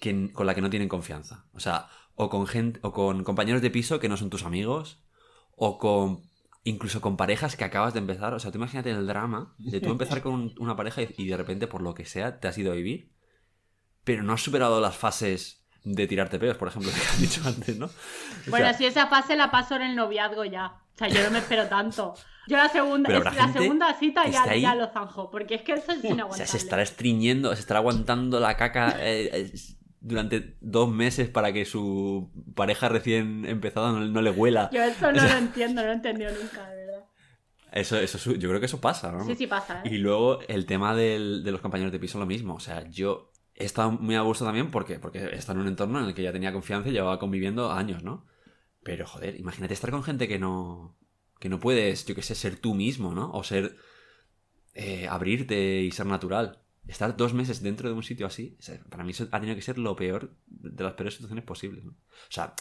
que, con la que no tienen confianza. O sea, o con, gente, o con compañeros de piso que no son tus amigos, o con incluso con parejas que acabas de empezar. O sea, tú imagínate el drama de tú empezar con un- una pareja y, y de repente, por lo que sea, te has ido a vivir, pero no has superado las fases de tirarte peos, por ejemplo, que has dicho antes, ¿no? O Bueno, sea, si esa fase la paso en el noviazgo ya. O sea, yo no me espero tanto. Yo la segunda, es- la segunda cita ya, ahí. ya lo zanjo. Porque es que eso es O sea, inaguantable. se estará estreñiendo, se estará aguantando la caca eh, eh, durante dos meses para que su pareja recién empezada no, no le huela. Yo eso no O sea- lo entiendo, no lo he entendido nunca, de verdad. Eso, eso, yo creo que eso pasa, ¿no? Sí, sí pasa, ¿eh? Y luego el tema del- de los compañeros de piso, lo mismo. O sea, yo he estado muy a gusto también porque, porque estado en un entorno en el que ya tenía confianza y llevaba conviviendo años, ¿no? Pero, joder, imagínate estar con gente que no. que no puedes, yo qué sé, ser tú mismo, ¿no? O ser. eh, abrirte y ser natural. Estar dos meses dentro de un sitio así, o sea, para mí eso ha tenido que ser lo peor de las peores situaciones posibles, ¿no? O sea,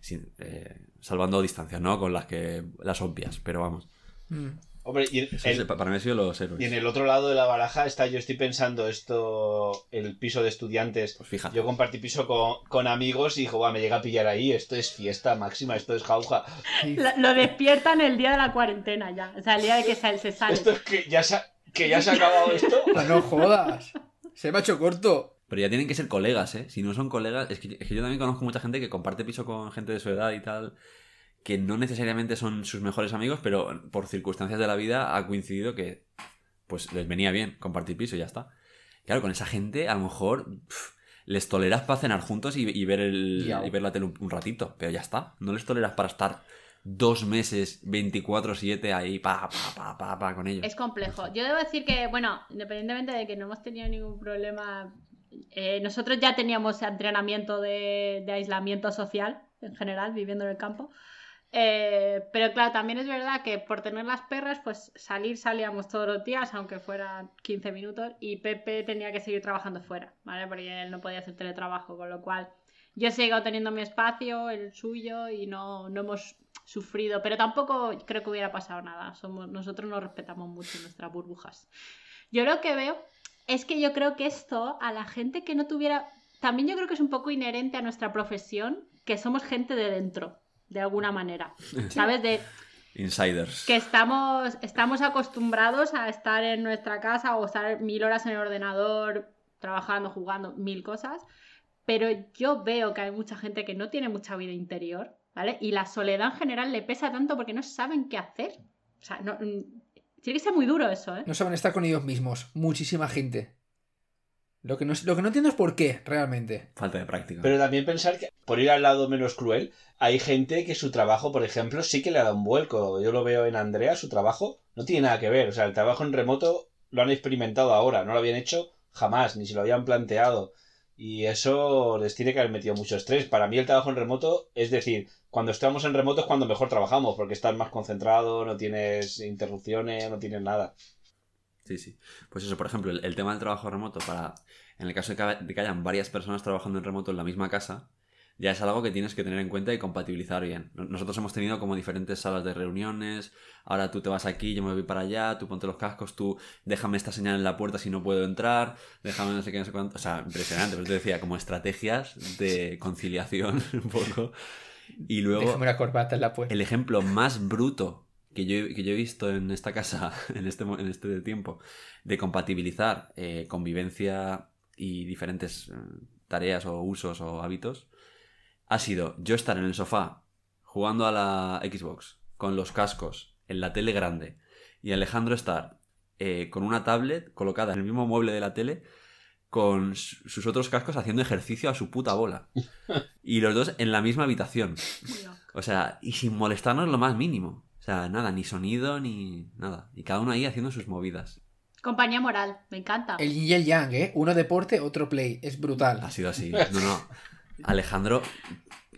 sin- eh, salvando distancias, ¿no? Con las que. las obvias, pero vamos. Mm. Hombre, y, Eso el- es- para mí ha sido los héroes. y en el otro lado de la baraja está, yo estoy pensando esto, el piso de estudiantes. Pues fíjate. Yo compartí piso con, con amigos y dijo, va, me llega a pillar ahí, esto es fiesta máxima, esto es jauja. Lo, lo despiertan el día de la cuarentena ya. O sea, el día de que se, se sale. Esto es que ya se ha, que ya se ha acabado esto. Ah, no jodas. Se me ha hecho corto. Pero ya tienen que ser colegas, ¿eh? Si no son colegas, es que, es que yo también conozco mucha gente que comparte piso con gente de su edad y tal, que no necesariamente son sus mejores amigos, pero por circunstancias de la vida ha coincidido que pues les venía bien compartir piso y ya está. Claro, con esa gente a lo mejor les toleras para cenar juntos y, y ver el, y ver la tele un, un ratito, pero ya está. No les toleras para estar dos meses 24-7 ahí pa, pa, pa, pa, pa con ellos. Es complejo. Yo debo decir que, bueno, independientemente de que no hemos tenido ningún problema, eh, nosotros ya teníamos entrenamiento de, de aislamiento social en general, viviendo en el campo. Eh, pero claro, también es verdad que por tener las perras, pues salir salíamos todos los días, aunque fueran 15 minutos, y Pepe tenía que seguir trabajando fuera, ¿vale? Porque él no podía hacer teletrabajo, con lo cual yo he seguido teniendo mi espacio, el suyo, y no, no hemos sufrido, pero tampoco creo que hubiera pasado nada. Somos, nosotros nos respetamos mucho nuestras burbujas. Yo lo que veo es que yo creo que esto a la gente que no tuviera, también yo creo que es un poco inherente a nuestra profesión, que somos gente de dentro, de alguna manera. ¿Sabes? De Insiders. que estamos, estamos acostumbrados a estar en nuestra casa o estar mil horas en el ordenador, trabajando, jugando, mil cosas. Pero yo veo que hay mucha gente que no tiene mucha vida interior, ¿vale? Y la soledad en general le pesa tanto porque no saben qué hacer. O sea, no, mm, tiene que ser muy duro eso, ¿eh? No saben estar con ellos mismos. Muchísima gente. Lo que no, lo que no entiendo es por qué, realmente. Falta de práctica. Pero también pensar que, por ir al lado menos cruel, hay gente que su trabajo, por ejemplo, sí que le ha dado un vuelco. Yo lo veo en Andrea, su trabajo no tiene nada que ver. O sea, el trabajo en remoto lo han experimentado ahora, no lo habían hecho jamás, ni se lo habían planteado. Y eso les tiene que haber metido mucho estrés. Para mí el trabajo en remoto, es decir, cuando estamos en remoto es cuando mejor trabajamos, porque estás más concentrado, no tienes interrupciones, no tienes nada. Sí, sí. Pues eso, por ejemplo, el, tema del trabajo remoto, para en el caso de que hayan varias personas trabajando en remoto en la misma casa, ya es algo que tienes que tener en cuenta y compatibilizar bien. No- Nosotros hemos tenido como diferentes salas de reuniones, ahora tú te vas aquí, yo me voy para allá, tú ponte los cascos, tú déjame esta señal en la puerta si no puedo entrar, déjame no sé qué, no sé cuánto. O sea, impresionante, pero te decía, como estrategias de conciliación un poco. Y luego... Déjame una corbata en la puerta. El ejemplo más bruto que yo, que yo he visto en esta casa, en este, en este tiempo, de compatibilizar eh, convivencia y diferentes eh, tareas o usos o hábitos, ha sido yo estar en el sofá jugando a la Xbox con los cascos en la tele grande y Alejandro estar eh, con una tablet colocada en el mismo mueble de la tele con su- sus otros cascos haciendo ejercicio a su puta bola. Y los dos en la misma habitación. O sea, y sin molestarnos lo más mínimo. O sea, nada, ni sonido ni nada. Y cada uno ahí haciendo sus movidas. Compañía moral, me encanta. El yin y el yang, ¿eh? Uno deporte, otro play. Es brutal. Ha sido así. No, no. Alejandro,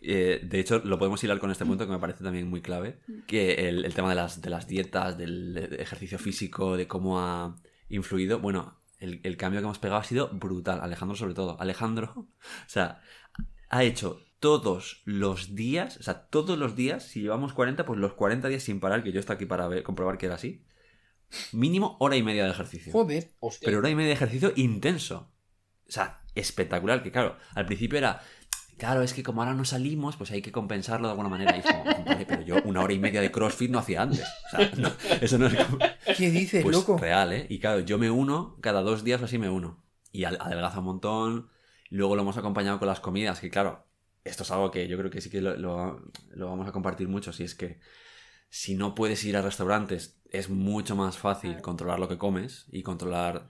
eh, de hecho, lo podemos hilar con este punto que me parece también muy clave. Que el, el tema de las, de las dietas, del ejercicio físico, de cómo ha influido. Bueno, el, el cambio que hemos pegado ha sido brutal. Alejandro, sobre todo. Alejandro, o sea, ha hecho todos los días, o sea, todos los días, si llevamos 40, pues los 40 días sin parar, que yo estoy aquí para ver- comprobar que era así. Mínimo hora y media de ejercicio. Joder. Hostia. Pero hora y media de ejercicio intenso. O sea, espectacular. Que claro, al principio era. Claro, es que como ahora no salimos, pues hay que compensarlo de alguna manera. Y es como, vale, pero yo una hora y media de CrossFit no hacía antes. O sea, no, eso no es como- ¿Qué dices, pues loco? real, ¿eh? Y claro, yo me uno, cada dos días o así me uno. Y adelgaza un montón. Luego lo hemos acompañado con las comidas, que claro, esto es algo que yo creo que sí que lo, lo- lo vamos a compartir mucho. Si es que si no puedes ir a restaurantes, es mucho más fácil controlar lo que comes y controlar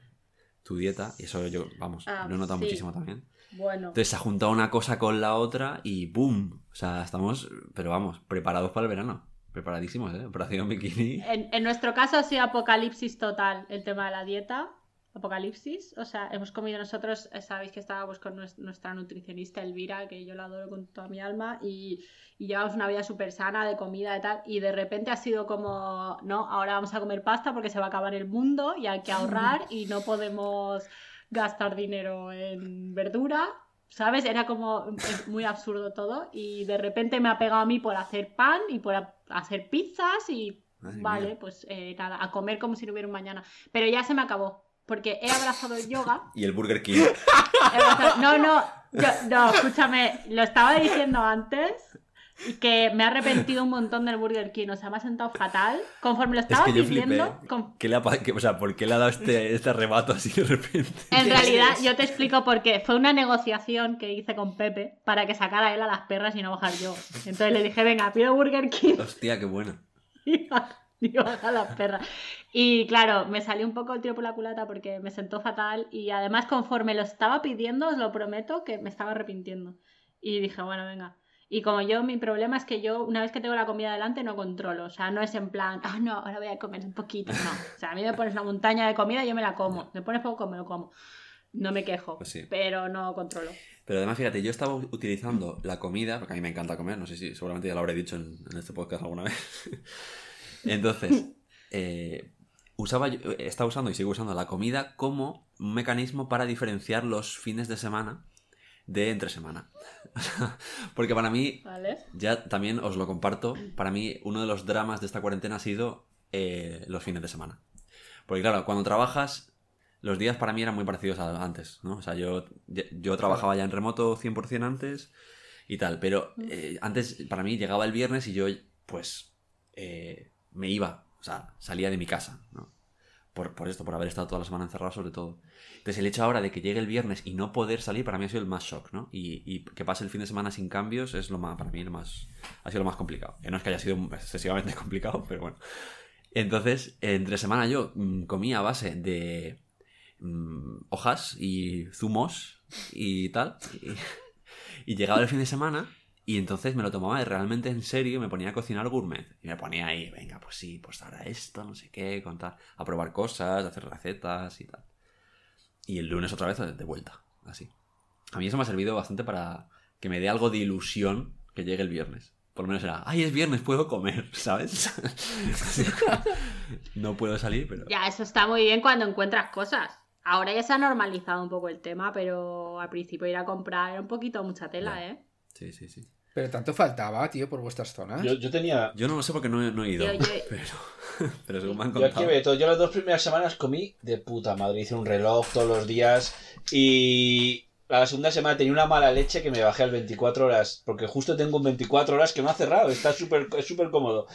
tu dieta. Y eso yo, vamos, Ah, lo he notado sí. muchísimo también. Bueno, Entonces se ha juntado una cosa con la otra y ¡boom! O sea, estamos, pero vamos, preparados para el verano. Preparadísimos, ¿eh? Operación Bikini. en, en nuestro caso ha sido apocalipsis total el tema de la dieta. Apocalipsis, o sea, hemos comido nosotros, eh, sabéis que estábamos con nues- nuestra nutricionista Elvira, que yo la adoro con toda mi alma, y, y llevamos una vida súper sana de comida y tal, y de repente ha sido como, no, ahora vamos a comer pasta porque se va a acabar el mundo y hay que ahorrar y no podemos gastar dinero en verdura, ¿sabes? Era como muy absurdo todo, y de repente me ha pegado a mí por hacer pan y por hacer pizzas y Madre Vale, mía. pues eh, nada, a comer como si no hubiera un mañana. Pero ya se me acabó, porque he abrazado el yoga. Y el Burger King. abrazado- No, no, yo- no, escúchame, lo estaba diciendo antes y que me he arrepentido un montón del Burger King, o sea, me ha sentado fatal. Conforme lo Es estaba que yo pidiendo, con- ¿Qué le ha qué- o sea, ¿por qué le ha dado este, este arrebato así de repente? en ¿Qué realidad es? yo te explico por qué. Fue una negociación que hice con Pepe para que sacara él a las perras y no bajar yo. Entonces le dije, venga, pido Burger King. Hostia, qué buena. Digo, a la perra. Y claro, me salió un poco el tiro por la culata porque me sentó fatal y además conforme lo estaba pidiendo, os lo prometo que me estaba arrepintiendo. Y dije, bueno, venga. Y como yo, mi problema es que yo, una vez que tengo la comida delante, no controlo. O sea, no es en plan, ah, no, ahora voy a comer un poquito. No. O sea, a mí me pones una montaña de comida y yo me la como. Me pones poco, me lo como. No me quejo, Pues sí. pero no controlo. Pero además, fíjate, yo estaba utilizando la comida, porque a mí me encanta comer, no sé si seguramente ya lo habré dicho en, en este podcast alguna vez. Entonces, eh, usaba yo- estaba usando y sigo usando la comida como un mecanismo para diferenciar los fines de semana de entre semana. porque para mí, ¿Vale? ya también os lo comparto, para mí uno de los dramas de esta cuarentena ha sido eh, los fines de semana. Porque claro, cuando trabajas, los días para mí eran muy parecidos a antes, ¿no? O sea, yo, yo trabajaba ya en remoto 100% antes y tal, pero eh, antes para mí llegaba el viernes y yo, pues, eh, me iba, o sea, salía de mi casa, ¿no? Por, por esto, por haber estado toda la semana encerrado sobre todo. Entonces el hecho ahora de que llegue el viernes y no poder salir para mí ha sido el más shock, ¿no? Y, y que pase el fin de semana sin cambios es lo más, para mí lo más, ha sido lo más complicado. Que no es que haya sido excesivamente complicado, pero bueno. Entonces, entre semana yo mm, comía a base de mm, hojas y zumos y tal. Y, y llegaba el fin de semana y entonces me lo tomaba realmente en serio y me ponía a cocinar gourmet. Y me ponía ahí, venga, pues sí, pues ahora esto, no sé qué, contar, a probar cosas, a hacer recetas y tal. Y el lunes otra vez de vuelta, así. A mí eso me ha servido bastante para que me dé algo de ilusión que llegue el viernes. Por lo menos era, ay, es viernes, puedo comer, ¿sabes? no puedo salir, pero... Ya, eso está muy bien cuando encuentras cosas. Ahora ya se ha normalizado un poco el tema, pero al principio ir a comprar era un poquito mucha tela, Ya. ¿eh? Sí, sí, sí. Pero tanto faltaba, tío, por vuestras zonas. Yo, yo tenía. Yo no lo sé porque no he, no he ido, Yo- yo- pero, pero según me han Yo aquí contado... Beto, yo las dos primeras semanas comí de puta madre. Hice un reloj todos los días. Y la segunda semana tenía una mala leche que me bajé al 24 horas. Porque justo tengo un 24 horas que no ha cerrado. Está súper es súper cómodo.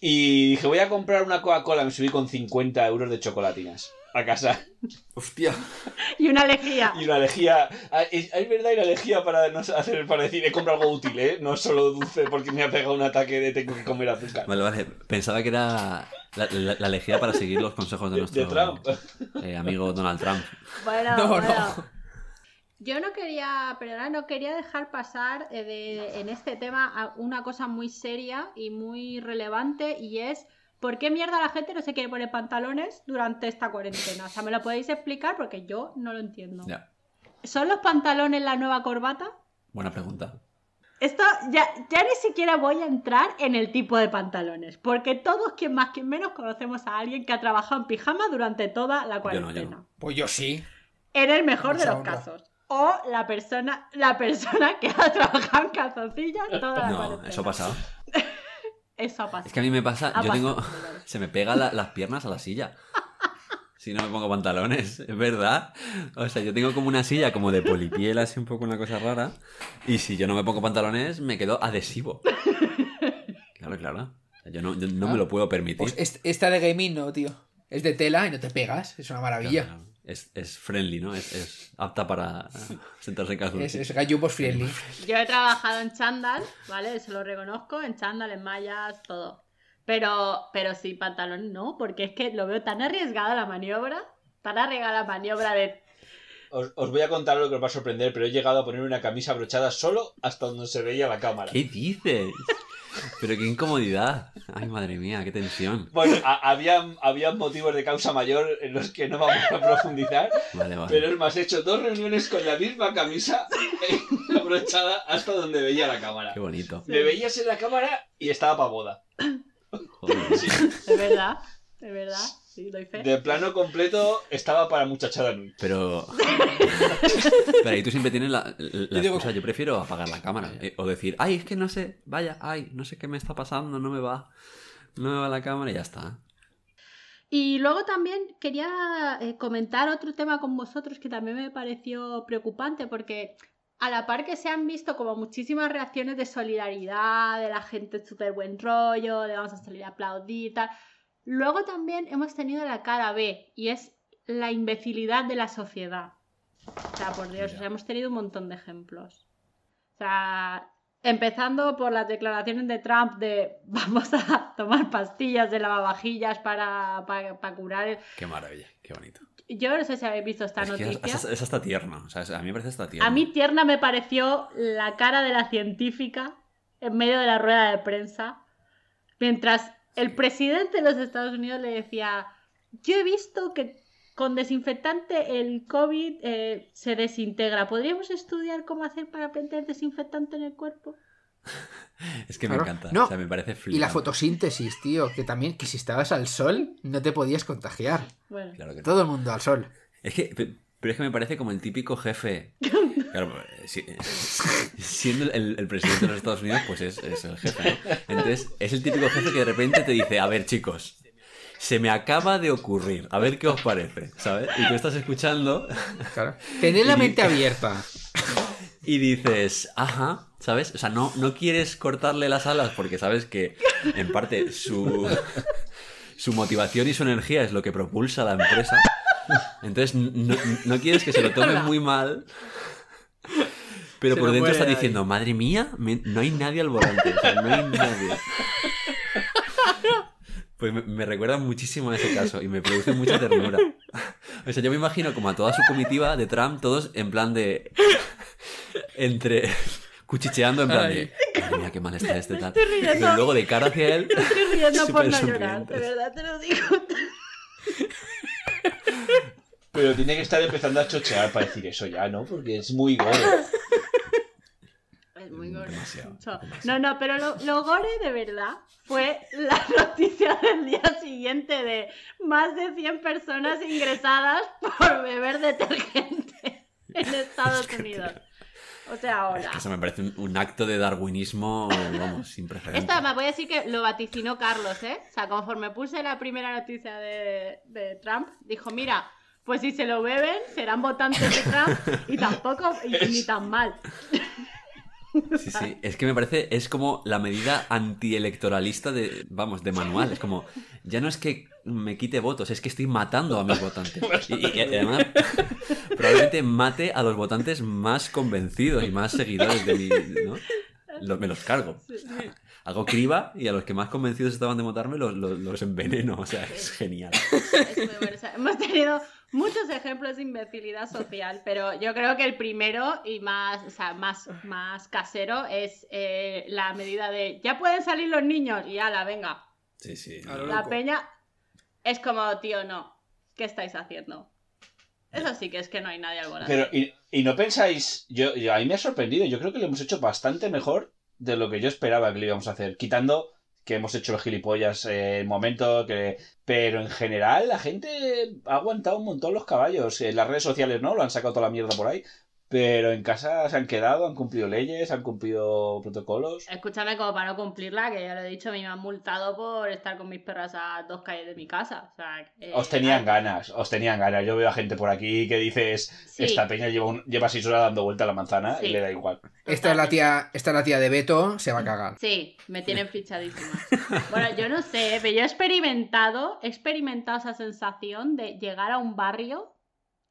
Y dije, voy a comprar una Coca-Cola. Me subí con 50 euros de chocolatinas a casa. Hostia. Y una lejía. Y una lejía. ah, Es, es verdad, y la lejía para, no hacer, para decir, he comprado algo útil, ¿eh? No solo dulce porque me ha pegado un ataque de tengo que comer azúcar. Vale, vale. Pensaba que era la, la, la lejía para seguir los consejos de nuestro De Trump. eh, amigo Donald Trump. Bueno, No, bueno. no. Yo no quería, perdona, no quería dejar pasar eh, de- en este tema a una cosa muy seria y muy relevante y es ¿por qué mierda la gente no se quiere poner pantalones durante esta cuarentena? O sea, ¿me lo podéis explicar? Porque yo no lo entiendo. Ya. ¿Son los pantalones la nueva corbata? Buena pregunta. Esto ya, ya ni siquiera voy a entrar en el tipo de pantalones, porque todos, quien más, quien menos, conocemos a alguien que ha trabajado en pijama durante toda la Yo no, cuarentena. yo no. Pues yo sí. En el mejor de los honra. casos. O la persona, la persona que ha trabajado en calzoncillas toda la No, cuarentena. eso ha pasado. Eso ha pasado. Es que a mí me pasa, Ha yo tengo, pasado, se me pegan la- las piernas a la silla. Si no me pongo pantalones, es verdad. O sea, yo tengo como una silla como de polipiel, así un poco una cosa rara. Y si yo no me pongo pantalones, me quedo adhesivo. Claro, claro. O sea, Yo no, yo no me lo puedo permitir. Pues est- esta de gaming no, tío. Es de tela y no te pegas. Es una maravilla. Claro, claro. Es, es friendly, ¿no? Es, es apta para eh, sentarse en Es, calzoncillos. es gallupos friendly. Yo he trabajado en chándal, ¿vale? Eso lo reconozco, en chándal, en mallas, todo. Pero, pero sí, pantalón no, porque es que lo veo tan arriesgada la maniobra, tan arriesgada la maniobra de... Os, os voy a contar lo que os va a sorprender, pero he llegado a poner una camisa abrochada solo hasta donde se veía la cámara. ¿Qué dices? Pero qué incomodidad. Ay, madre mía, qué tensión. Bueno, a- había, había motivos de causa mayor en los que no vamos a profundizar, Vale, vale. pero es más, he hecho dos reuniones con la misma camisa abrochada hasta donde veía la cámara. Qué bonito. Me veías en la cámara y estaba para boda. Joder. Sí. De verdad, de verdad, sí, doy fe. De plano completo estaba para muchachada nui. Pero. Pero ahí tú siempre tienes la, la Yo excusa. Yo prefiero apagar la cámara. eh, O decir, ay, es que no sé, vaya, ay, no sé qué me está pasando, no me va. No me va la cámara y ya está. Y luego también quería eh, comentar otro tema con vosotros que también me pareció preocupante porque a la par que se han visto como muchísimas reacciones de solidaridad, de la gente súper buen rollo, de vamos a salir a aplaudir y tal, luego también hemos tenido la cara B y es la imbecilidad de la sociedad. O sea, por Dios, o sea, hemos tenido un montón de ejemplos. O sea, empezando por las declaraciones de Trump de vamos a tomar pastillas de lavavajillas para, para, para curar el... Qué maravilla, qué bonito. Yo no sé si habéis visto esta Es, que es, noticia. es- hasta tierno. O sea, a mí me parece hasta tierno. A mí tierna me pareció la cara de la científica en medio de la rueda de prensa, mientras el presidente de los Estados Unidos le decía, yo he visto que con desinfectante el COVID eh, se desintegra. ¿Podríamos estudiar cómo hacer para aprender desinfectante en el cuerpo? Es que me encanta. No. O sea, me parece Y flipante. la fotosíntesis, tío. Que también, que si estabas al sol, no te podías contagiar. Bueno, Claro que no. Todo el mundo al sol. Es que, pe- pero es que me parece como el típico jefe. Claro, eh, si- siendo el, el presidente de los Estados Unidos, pues es, es el jefe, ¿no? Entonces, es el típico jefe que de repente te dice, a ver, chicos, se me acaba de ocurrir, a ver qué os parece, ¿sabes? Y tú estás escuchando Claro. Tener la Y- mente abierta. y dices, ajá, ¿sabes? O sea, no, no quieres cortarle las alas porque sabes que, en parte, su, su motivación y su energía es lo que propulsa a la empresa. Entonces, no, no quieres que se lo tome muy mal. Pero Se por dentro está ahí. diciendo, madre mía, me- no hay nadie al volante. O sea, no hay nadie. Pues me, me recuerda muchísimo a ese caso y me produce mucha ternura. O sea, yo me imagino como a toda su comitiva de Trump, todos en plan de. Entre. cuchicheando en plan de. Madre mía, qué mal está este tal. Pero luego de cara hacia él. me estoy riendo por no llorar, de verdad te lo digo. Pero tiene que estar empezando a chochear para decir eso ya, ¿no? Porque es muy gore. Es muy gore. Demasiado, demasiado. No, no, pero lo, lo gore de verdad fue la noticia del día siguiente de más de 100 personas ingresadas por beber detergente en Estados Unidos. O sea, ahora. Es que eso me parece un, un acto de darwinismo, vamos, sin precedentes. Esto además voy a decir que lo vaticinó Carlos, ¿eh? O sea, conforme puse la primera noticia de, de Trump, dijo, mira, pues si se lo beben, serán votantes de Trump y tampoco, y, ni tan mal. Sí, sí, es que me parece, es como la medida antielectoralista de, vamos, de manual. Es como, ya no es que me quite votos, es que estoy matando a mis votantes. Y, y- además, probablemente mate a los votantes más convencidos y más seguidores de mi, ¿no? Me los cargo. Hago criba y a los que más convencidos estaban de votarme los, los, los enveneno. O sea, es genial. Es hemos tenido muchos ejemplos de imbecilidad social, pero yo creo que el primero y más, o sea, más, más casero es eh, la medida de ya pueden salir los niños y ala, venga. Sí, sí. Lo La loco. peña es como, tío, no. ¿Qué estáis haciendo? Eso sí que es que no hay nadie al volante. Pero, y, y no pensáis, yo, yo- a mí me ha sorprendido, yo creo que lo hemos hecho bastante mejor de lo que yo esperaba que lo íbamos a hacer, quitando que hemos hecho los gilipollas en momento, que... pero en general la gente ha aguantado un montón los caballos, en las redes sociales no, lo han sacado toda la mierda por ahí, pero en casa se han quedado, han cumplido leyes, han cumplido protocolos. Escúchame, como para no cumplirla, que ya lo he dicho, a mí me han multado por estar con mis perras a dos calles de mi casa. O sea, eh, Os tenían hay- ganas, os tenían ganas. Yo veo a gente por aquí que dices, Sí. esta peña lleva, un- lleva seis horas dando vuelta a la manzana y le da igual. Esta es la tía, esta es la tía de Beto, se va a cagar. Sí, me tienen fichadísima. Bueno, yo no sé, pero yo he experimentado, he experimentado esa sensación de llegar a un barrio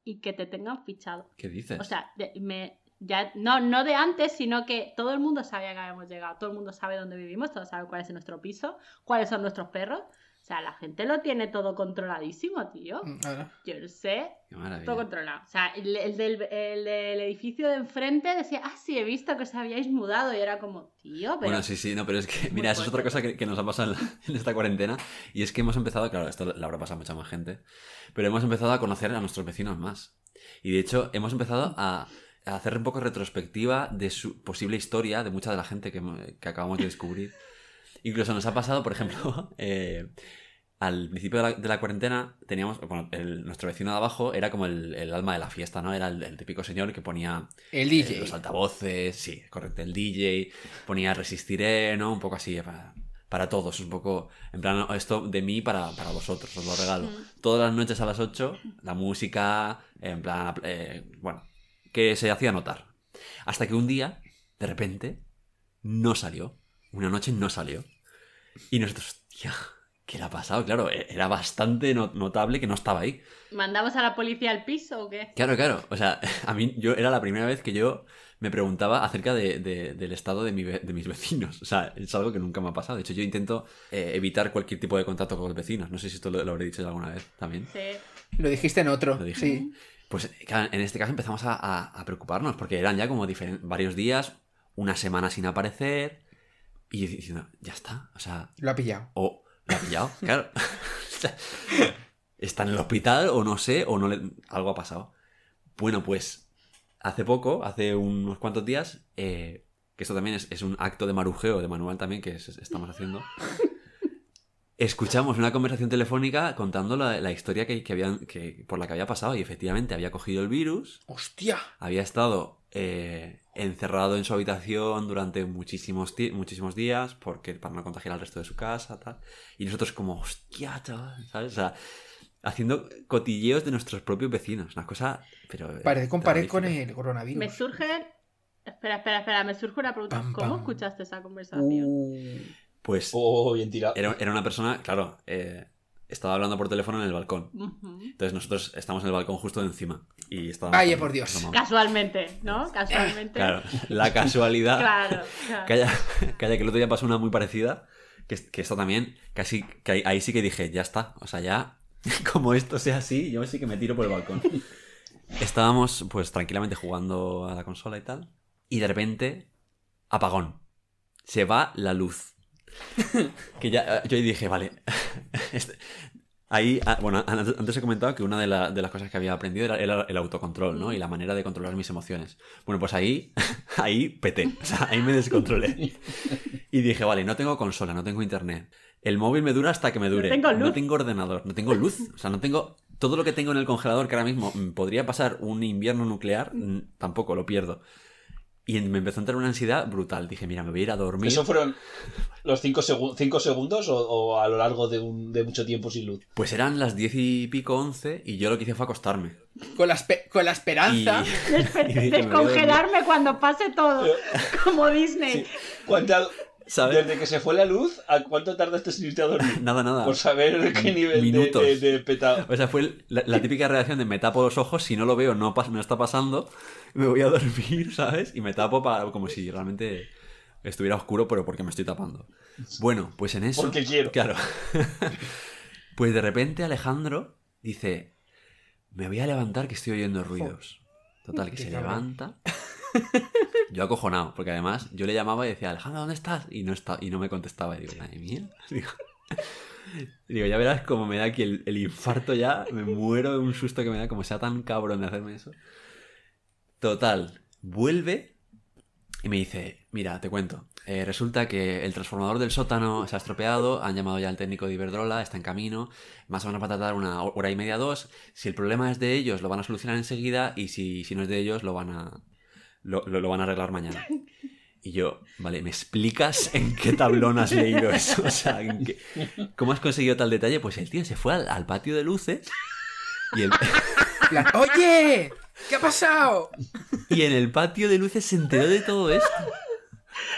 y que te tengan fichado. ¿Qué dices? O sea, de- me, ya, no, no de antes, sino que todo el mundo sabía que habíamos llegado, todo el mundo sabe dónde vivimos, todos saben cuál es nuestro piso, cuáles son nuestros perros. O sea, la gente lo tiene todo controladísimo, tío. Mm. Yo no sé, Qué maravilla. todo controlado. O sea, el, el del, el del edificio de enfrente decía, ah, sí, he visto que os habíais mudado. Y era como, tío, pero. Bueno, sí, sí, no, pero es que, mira, eso es otra cosa que, que nos ha pasado en, la- en esta cuarentena. Y es que hemos empezado, claro, esto le habrá pasado a mucha más gente, pero hemos empezado a conocer a nuestros vecinos más. Y de hecho, hemos empezado a, a hacer un poco retrospectiva de su posible historia, de mucha de la gente que, que acabamos de descubrir. Incluso nos ha pasado, por ejemplo, eh, al principio de la, de la cuarentena teníamos, bueno, el- nuestro vecino de abajo era como el, el alma de la fiesta, ¿no? Era el, el típico señor que ponía El eh, DJ. los altavoces, sí, correcto, el DJ, ponía Resistiré, ¿no? Un poco así, para, para todos, un poco, en plan, esto de mí para, para vosotros, os lo regalo. Mm. Todas las noches a las 8, la música, en plan, eh, bueno, que se hacía notar. Hasta que un día, de repente, no salió. Una noche no salió. Y nosotros, hostia, ¿qué le ha pasado? Claro, e- era bastante no- notable que no estaba ahí. ¿Mandamos a la policía al piso o qué? Claro, claro. O sea, a mí yo era la primera vez que yo me preguntaba acerca de- de- del estado de, mi de mis vecinos. O sea, es algo que nunca me ha pasado. De hecho, yo intento eh, evitar cualquier tipo de contacto con los vecinos. No sé si esto lo, lo habré dicho alguna vez también. Sí. Lo dijiste en otro. Lo dije. Sí. Pues en este caso empezamos a, a- a preocuparnos porque eran ya como varios días, una semana sin aparecer y diciendo, ya está. O sea, Lo ha pillado. o lo ha pillado, claro. Está en el hospital o no sé, o no le... algo ha pasado. Bueno, pues hace poco, hace unos cuantos días, eh, que esto también es, es un acto de marujeo de manual también que es- estamos haciendo. Escuchamos una conversación telefónica contando la, la historia que, que habían, que, por la que había pasado y efectivamente había cogido el virus, ¡Hostia! había estado eh, encerrado en su habitación durante muchísimos, muchísimos días porque para no contagiar al resto de su casa, tal. Y nosotros como, hostia, chaval, ¿sabes? O sea, haciendo cotilleos de nuestros propios vecinos, una cosa, pero... eh, Parece comparé con el coronavirus. Me surge. Espera, espera, espera, me surge una pregunta. Pam, ¿Cómo pam. escuchaste esa conversación? Uh, Pues Oh, bien tirado. era, era una persona, claro, eh, estaba hablando por teléfono en el balcón. Entonces nosotros estamos en el balcón justo de encima. Y estábamos Vaya por Dios. Casualmente, ¿no? Casualmente. Claro, la casualidad... Claro, claro. Calla, calla, que el otro día pasó una muy parecida. Que, que esto también, casi, que ahí, ahí sí que dije, ya está. O sea, ya, como esto sea así, yo sí que me tiro por el balcón. Estábamos, pues, tranquilamente jugando a la consola y tal. Y de repente, apagón. Se va la luz. Que ya, yo ahí dije, vale. este- ahí, ah, bueno, antes he comentado que una de, la- de las cosas que había aprendido era, el autocontrol, ¿no? Y la manera de controlar mis emociones. Bueno, pues ahí, ahí peté. O sea, ahí me descontrolé. Y dije, vale, no tengo consola, no tengo internet. El móvil me dura hasta que me dure. No tengo luz. No tengo ordenador, no tengo luz. O sea, no tengo. Todo lo que tengo en el congelador que ahora mismo mm, podría pasar un invierno nuclear, mm, tampoco lo pierdo. Y me empezó a entrar una ansiedad brutal. Dije, mira, me voy a ir a dormir. ¿Eso fueron los 5 segundos o, o, a lo largo de, un, de, mucho tiempo sin luz? Pues eran las 10 y pico, 11 y yo lo que hice fue acostarme. Con la, con la esperanza Y- De, de congelarme cuando pase todo. Como Disney. ¿Cuánta- ¿Sabes? Desde que se fue la luz, ¿a cuánto tardaste en irte a dormir? Nada, nada. Por saber qué nivel de, Minutos. de, de petado. O sea, fue la, la típica reacción de me tapo los ojos, si no lo veo no, pas- no está pasando, me voy a dormir, ¿sabes? Y me tapo para, como si realmente estuviera oscuro, pero porque me estoy tapando. Bueno, pues en eso... Porque quiero. Claro. pues de repente Alejandro dice, me voy a levantar que estoy oyendo ruidos. Total, que se levanta. Yo acojonado, porque además yo le llamaba y decía, Alejandro, ¿dónde estás? Y no, está, y no me contestaba. Y digo, madre mía. Digo, digo, ya verás cómo me da aquí el, el infarto ya. Me muero de un susto que me da, como sea tan cabrón de hacerme eso. Total, vuelve y me dice, mira, te cuento. eh, resulta que el transformador del sótano se ha estropeado, han llamado ya al técnico de Iberdrola, está en camino, más o menos va a tardar una hora y media, dos. Si el problema es de ellos, lo van a solucionar enseguida y si, si no es de ellos, lo van a, lo, lo- van a arreglar mañana. Y yo, vale, ¿me explicas en qué tablón has leído eso? O sea, ¿en qué- ¿cómo has conseguido tal detalle? Pues el tío se fue al, al patio de luces y, el- Oye, ¿qué ha pasado? y en el patio de luces se enteró de todo esto.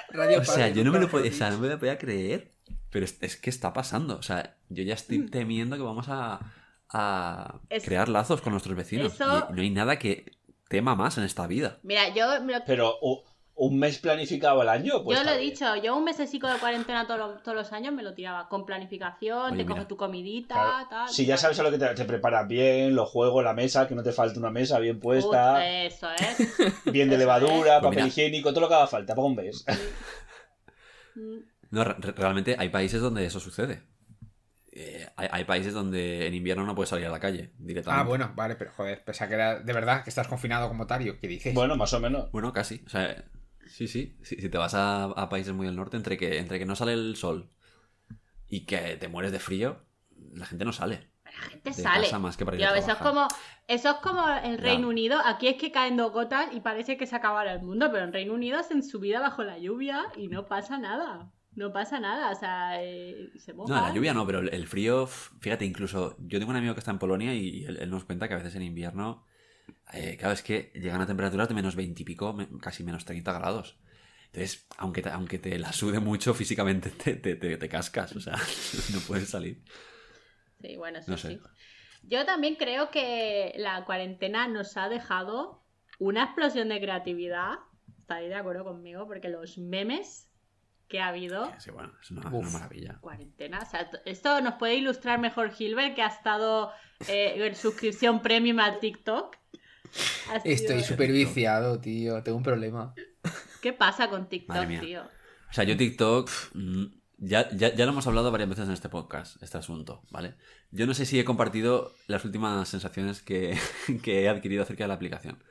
Radio O sea, Padre, yo no me lo podía, o sea, no me lo podía creer. Pero es, es que está pasando. O sea, yo ya estoy temiendo que vamos a, a Es- crear lazos con nuestros vecinos. Eso- Y no hay nada que tema más en esta vida. Mira, yo me lo- Pero un mes planificado al año, pues. yo lo he bien. dicho, yo un mesecico de cuarentena todos los, todos los años me lo tiraba con planificación, Oye, te coges tu comidita, Claro. tal. Si ya sabes a lo que te, te preparas bien, los juegos, la mesa, que no te falte una mesa bien puesta, Eso es. bien de eso levadura, Pues papel mira. higiénico, todo lo que haga falta, para un mes. Mm, No, re- realmente hay países donde eso sucede. Eh, hay, hay países donde en invierno no puedes salir a la calle directamente. Ah, bueno, vale, pero joder, pensaba que era de verdad que estás confinado como Tario. ¿Qué dices? Bueno, más o menos. Bueno, casi. O sea, sí, sí. Si, si te vas a, a países muy del norte, entre que, entre que no sale el sol y que te mueres de frío, la gente no sale. La gente De sale. casa más que para ir Tío, a eso es como eso es como el Ya. Reino Unido. Aquí es que caen dos gotas y parece que se acabara el mundo, pero en Reino Unido hacen su vida bajo la lluvia y no pasa nada. No pasa nada, o sea, eh, se No, mojan. la lluvia no, pero el- el frío, fíjate, incluso yo tengo un amigo que está en Polonia y él, él nos cuenta que a veces en invierno, eh, claro, es que llegan a temperaturas de menos 20 y pico, me- casi menos 30 grados. Entonces, aunque te, aunque te la sude mucho físicamente, te, te, te- te cascas, o sea, no puedes salir. Sí, bueno, eso No sé. sí. Yo también creo que la cuarentena nos ha dejado una explosión de creatividad. ¿Estáis de acuerdo conmigo? Porque los memes que ha habido Sí, bueno, es una, Uf. una maravilla. cuarentena. O sea, t- esto nos puede ilustrar mejor Gilbert, que ha estado eh, en suscripción premium a TikTok. Estoy súper viciado, tío. Tengo un problema. ¿Qué pasa con TikTok, tío? O sea, yo TikTok, ya, ya, ya lo hemos hablado varias veces en este podcast, este asunto, ¿vale? Yo no sé si he compartido las últimas sensaciones que, que he adquirido acerca de la aplicación.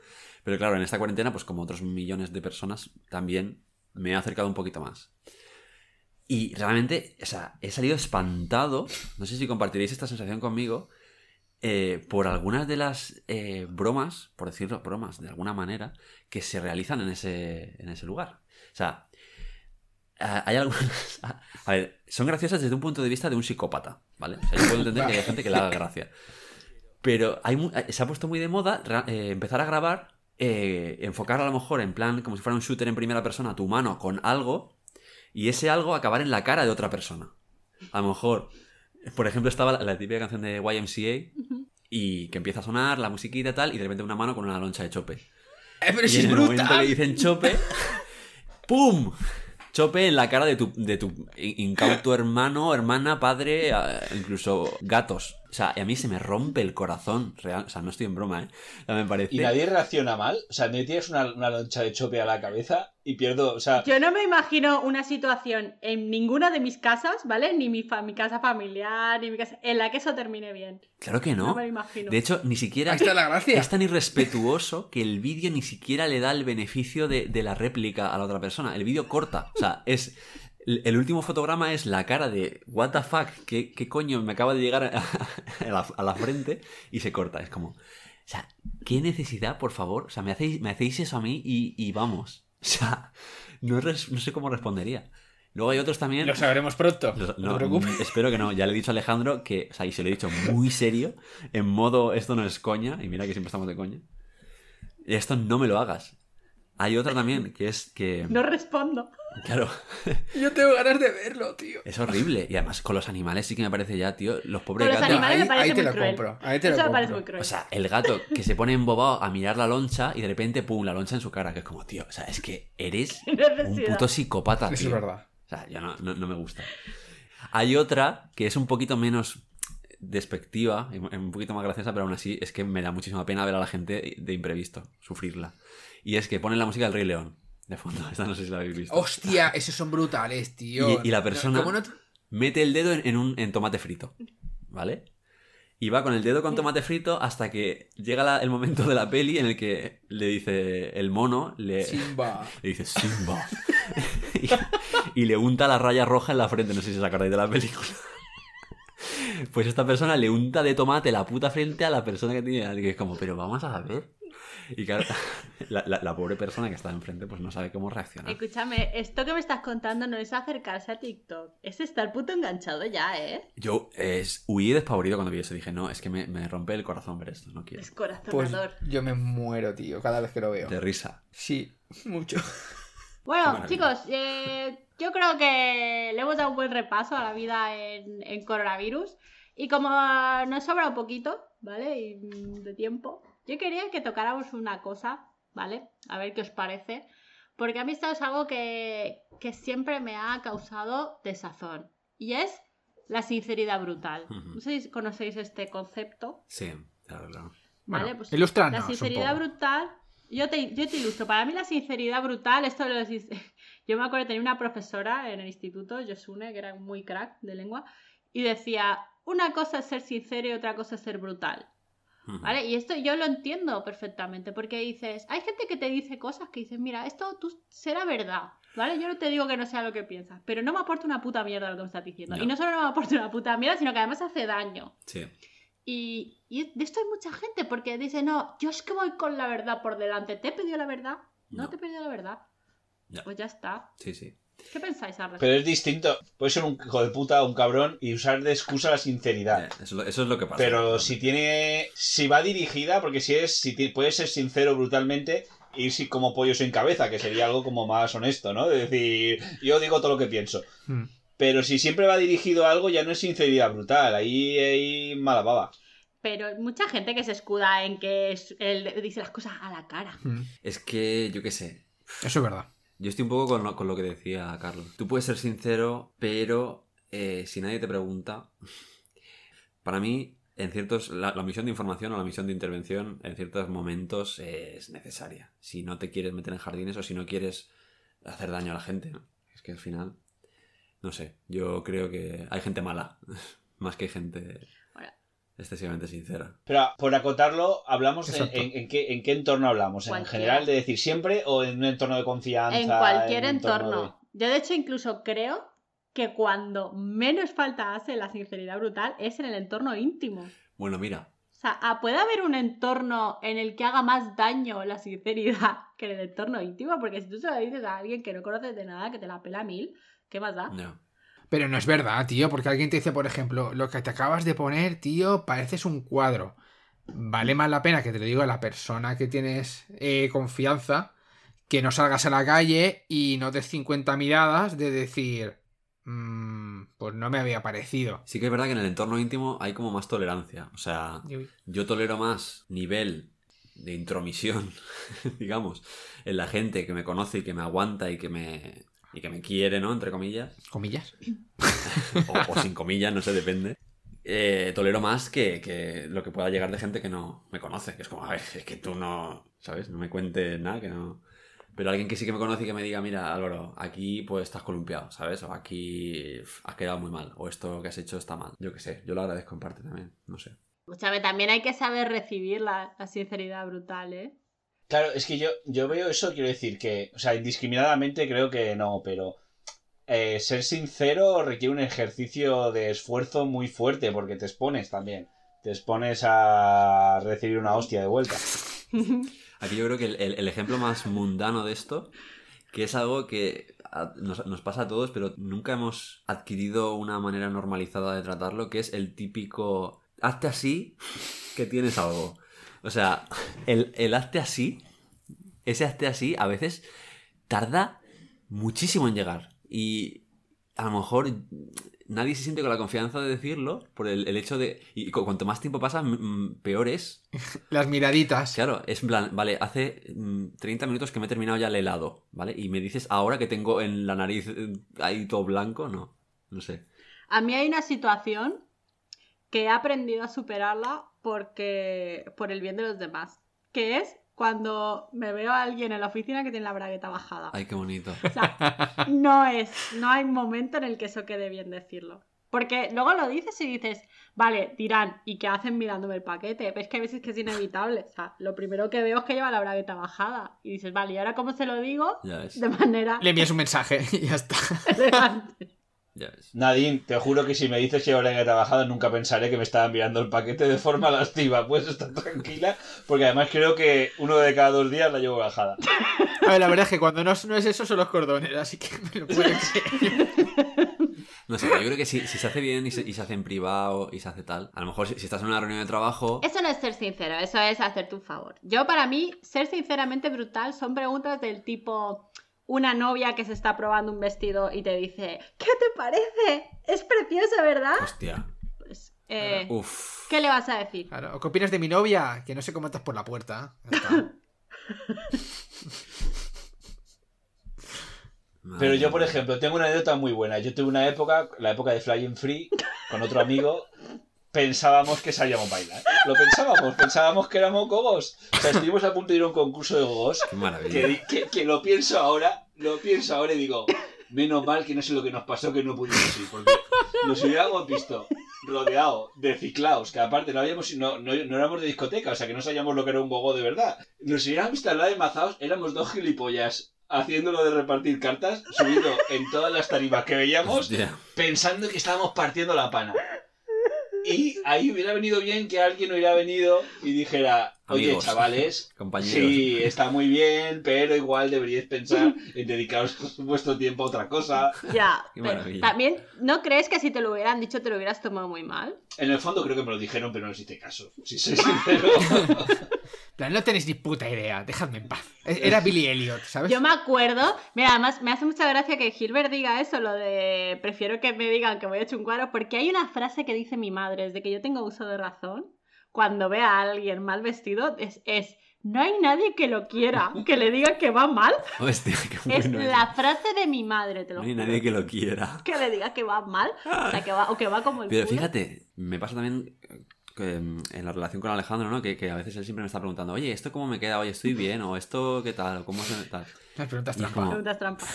Pero claro, en esta cuarentena, pues como otros millones de personas, también me he acercado un poquito más. Y realmente, o sea, he salido espantado, no sé si compartiréis esta sensación conmigo, eh, por algunas de las eh, bromas, por decirlo, bromas de alguna manera, que se realizan en ese, en ese lugar. O sea, hay algunas. A ver, son graciosas desde un punto de vista de un psicópata, ¿vale? O sea, yo puedo entender que hay gente que le haga gracia. Pero hay mu- se ha puesto muy de moda eh, empezar a grabar, eh, enfocar a lo mejor en plan como si fuera un shooter en primera persona tu mano con algo y ese algo acabar en la cara de otra persona. A lo mejor, por ejemplo, estaba la, la típica canción de YMCA y que empieza a sonar la musiquita y tal y de repente una mano con una loncha de chope. Eh, pero Y si es en el momento que brutal. dicen chope, ¡pum! Chope en la cara de tu, de tu in- incauto hermano, hermana, padre, incluso gatos. O sea, y a mí se me rompe el corazón, real. O sea, no estoy en broma, ¿eh? O sea, me parece... Y nadie reacciona mal. O sea, me tienes una, una loncha de chope a la cabeza y pierdo. O sea, Yo no me imagino una situación en ninguna de mis casas, ¿vale? Ni mi, fa- mi casa familiar, ni mi casa. en la que eso termine bien. Claro que No, no. me lo imagino. De hecho, ni siquiera... Ahí está la gracia. Es tan irrespetuoso que el vídeo ni siquiera le da el beneficio de, de la réplica a la otra persona. El vídeo corta. O sea, es. El último fotograma es la cara de What the fuck, ¿qué, qué coño me acaba de llegar a, a la, a la frente? Y se corta. Es como. O sea, ¿qué necesidad, por favor? O sea, me hacéis, me hacéis eso a mí y, y vamos. O sea, no, res- no sé cómo respondería. Luego hay otros también. Lo sabremos pronto. No, te preocupes. mm, espero que no. Ya le he dicho a Alejandro que, o sea, y se lo he dicho muy serio, en modo esto no es coña, y mira que siempre estamos de coña. Esto no me lo hagas. Hay otra también, que es que, No respondo. Claro, Yo tengo ganas de verlo, tío. es horrible. Y además con los animales sí que me parece ya, tío, los pobres Con los gatos. animales ahí- me parece ahí te muy lo cruel. compro, ahí te lo Eso me parece compro. muy cruel. O sea, el gato que se pone embobado a mirar la loncha y de repente, pum, la loncha en su cara, que es como, tío, o sea, es que eres un puto psicópata, Eso es tío. verdad. O sea, yo no, no- no me gusta. Hay otra que es un poquito menos despectiva, un poquito más graciosa, pero aún así es que me da muchísima pena ver a la gente de imprevisto, sufrirla. Y es que ponen la música del Rey León de fondo. Esta no sé si la habéis visto. Hostia, esos son brutales, tío. Y- y la persona- ¿cómo no te- Mete el dedo en, en un en tomate frito, ¿vale? Y va con el dedo con tomate frito hasta que llega la- el momento de la peli en el que le dice el mono, le, Simba. le dice Simba. y, y le unta la raya roja en la frente. No sé si os acordáis de la película. Pues esta persona le unta de tomate la puta frente a la persona que tiene. Que es como, pero vamos a ver. Y claro, la, la- la pobre persona que está enfrente pues no sabe cómo reaccionar. Escúchame, esto que me estás contando no es acercarse a TikTok. Es estar puto enganchado ya, ¿eh? Yo es, huí despavorido cuando vi eso. Dije, no, es que me, me rompe el corazón ver esto. No quiero. Es Pues corazonador. yo me muero, tío, cada vez que lo veo. De risa. Sí, mucho. Bueno, chicos, eh, yo creo que le hemos dado un buen repaso a la vida en, en coronavirus. Y como nos sobra un poquito, ¿vale? Y, de tiempo, yo quería que tocáramos una cosa, ¿vale? A ver qué os parece. Porque a mí esto es algo que, que siempre me ha causado desazón. Y es la sinceridad brutal. No sé si conocéis este concepto. Sí, claro, claro. Bueno, Vale, pues La sinceridad brutal. Yo te, yo te ilustro. Para mí la sinceridad brutal, esto lo Yo me acuerdo de tener una profesora en el instituto, Josune, que era muy crack de lengua, y decía, una cosa es ser sincero y otra cosa es ser brutal. ¿Vale? Y esto yo lo entiendo perfectamente, porque dices, hay gente que te dice cosas que dices, mira, esto tú será verdad, ¿vale? Yo no te digo que no sea lo que piensas, pero no me aporta una puta mierda lo que me estás diciendo. No. Y no solo no me aporta una puta mierda, sino que además hace daño. Sí. Y, y de esto hay mucha gente porque dice, no, yo es que voy con la verdad por delante. ¿Te he pedido la verdad? No, No. te he pedido la verdad. Pues ya está. Sí, sí. ¿Qué pensáis al respecto? Pero es distinto. Puede ser un hijo de puta o un cabrón y usar de excusa la sinceridad. Eh, Eso, es lo- eso es lo que pasa. Pero si tiene. Si va dirigida, porque si es. Si puede ser sincero brutalmente, ir si- como pollos en cabeza, que sería algo como más honesto, ¿no? De decir, yo digo todo lo que pienso. Mm. Pero si siempre va dirigido a algo, ya no es sinceridad brutal. Ahí hay mala baba. Pero hay mucha gente que se escuda en que es- él dice las cosas a la cara. Mm. Es que, yo qué sé. Eso es verdad. Yo estoy un poco con lo, con lo que decía Carlos. Tú puedes ser sincero, pero eh, si nadie te pregunta. Para mí, en ciertos. La, misión de información o la misión de intervención en ciertos momentos es necesaria. Si no te quieres meter en jardines o si no quieres hacer daño a la gente. ¿no? Es que al final. No sé. Yo creo que hay gente mala. Más que gente. Excesivamente sincera. Pero por acotarlo, ¿hablamos en, Exacto. en- en qué, en qué entorno hablamos? ¿En general de decir siempre o en un entorno de confianza? En cualquier entorno. Yo de hecho incluso creo que cuando menos falta hace la sinceridad brutal es en el entorno íntimo. Bueno, mira. O sea, ah, puede haber un entorno en el que haga más daño la sinceridad que en el entorno íntimo, porque si tú se lo dices a alguien que no conoces de nada, que te la pela mil, ¿qué más da? No. Pero no es verdad, tío, porque alguien te dice, por ejemplo, lo que te acabas de poner, tío, pareces un cuadro. Vale más la pena que te lo diga la persona que tienes eh, confianza, que no salgas a la calle y no des 50 miradas de decir, "Mm, pues no me había parecido. Sí que es verdad que en el entorno íntimo hay como más tolerancia. O sea, yo tolero más nivel de intromisión, digamos, en la gente que me conoce y que me aguanta y que me, y que me quiere, ¿no? Entre comillas. Comillas. O, o sin comillas, no sé, depende. Eh, tolero más que, que lo que pueda llegar de gente que no me conoce. Que es como, a ver, es que tú no, ¿sabes? No me cuentes nada, que no... Pero alguien que sí que me conoce y que me diga, mira, Álvaro, aquí pues estás columpiado, ¿sabes? O aquí has quedado muy mal. O esto que has hecho está mal. Yo qué sé, yo lo agradezco en parte también, no sé. Escúchame, también hay que saber recibir la, la sinceridad brutal, ¿eh? Claro, es que yo, yo veo eso, quiero decir que, o sea, indiscriminadamente creo que no, pero eh, ser sincero requiere un ejercicio de esfuerzo muy fuerte porque te expones también. Te expones a recibir una hostia de vuelta. Aquí yo creo que el, el- ejemplo más mundano de esto que es algo que nos, nos pasa a todos, pero nunca hemos adquirido una manera normalizada de tratarlo, que es el típico hazte así que tienes algo. O sea, el, el hazte así, ese hazte así, a veces tarda muchísimo en llegar. Y a lo mejor nadie se siente con la confianza de decirlo por el, el hecho de... Y cu- cuanto más tiempo pasa, peor es. Las miraditas. Claro, es en plan, vale, hace mm, 30 minutos que me he terminado ya el helado, ¿vale? Y me dices ahora que tengo en la nariz eh, ahí todo blanco, no. No sé. A mí hay una situación que he aprendido a superarla porque por el bien de los demás, que es cuando me veo a alguien en la oficina que tiene la bragueta bajada. Ay, qué bonito. O sea, no es, no hay momento en el que eso quede bien decirlo. Porque luego lo dices y dices, vale, dirán, ¿y qué hacen mirándome el paquete? Ves que hay veces que es inevitable. O sea, lo primero que veo es que lleva la bragueta bajada. Y dices, vale, ¿y ahora cómo se lo digo? Ya. De manera Le envías un mensaje y ya está. Ya ves. Nadine, te juro que si me dices que ahora que he trabajado nunca pensaré que me estaban mirando el paquete de forma lastiva. Puedes estar tranquila, porque además creo que uno de cada dos días la llevo bajada. A ver, la verdad es que cuando no, es- no es eso son los cordones, así que me lo puedo creer. No sé, yo creo que si, si se hace bien y se, y se hace en privado y se hace tal, a lo mejor si, si estás en una reunión de trabajo... Eso no es ser sincero, eso es hacerte un favor. Yo para mí, ser sinceramente brutal son preguntas del tipo una novia que se está probando un vestido y te dice, ¿qué te parece? Es precioso, ¿verdad? Hostia. Pues, eh, Uf. ¿qué le vas a decir? Claro, ¿o ¿qué opinas de mi novia? Que no sé cómo entras por la puerta. Madre Pero yo, por ejemplo, tengo una anécdota muy buena. Yo tuve una época, la época de Flying Free, con otro amigo, pensábamos que sabíamos bailar. Lo pensábamos, pensábamos que éramos gogos. O sea, estuvimos a punto de ir a un concurso de gogos Qué maravilla. que, que, que lo pienso ahora, lo pienso ahora y digo, menos mal que no sé lo que nos pasó que no pudimos ir, porque nos hubiéramos visto rodeado de ciclaos, que aparte no habíamos no, no, no éramos de discoteca, o sea que no sabíamos lo que era un gogo de verdad. Nos hubiéramos visto al lado de mazaos, éramos dos gilipollas haciéndolo de repartir cartas, subido en todas las tarimas que veíamos, Hostia. pensando que estábamos partiendo la pana. Y ahí hubiera venido bien que alguien hubiera venido y dijera, oye, Amigos. chavales, Compañeros. Sí, está muy bien, pero igual deberíais pensar en dedicaros vuestro tiempo a otra cosa. Ya, pero también, ¿no crees que si te lo hubieran dicho te lo hubieras tomado muy mal? En el fondo creo que me lo dijeron, pero no les hice caso. Si soy sincero. Plan, no tenéis ni puta idea, dejadme en paz. Era Billy Elliot, ¿sabes? Yo me acuerdo, mira, además me hace mucha gracia que Gilbert diga eso, lo de prefiero que me digan que voy a chunguaros, porque hay una frase que dice mi madre, desde que yo tengo uso de razón, cuando ve a alguien mal vestido, es, es no hay nadie que lo quiera, que le diga que va mal. Hostia, qué Es la frase de mi madre, te lo No hay juro. nadie que lo quiera. Que le diga que va mal, o, sea, que va, o que va como el Pero culo. fíjate, me pasa también que, mm, en la relación con Alejandro, ¿no? Que, que a veces él siempre me está preguntando, oye, ¿esto cómo me queda? Oye, ¿estoy bien? ¿O esto qué tal? ¿O cómo se tal? Las preguntas trampa. como- Preguntas trampa.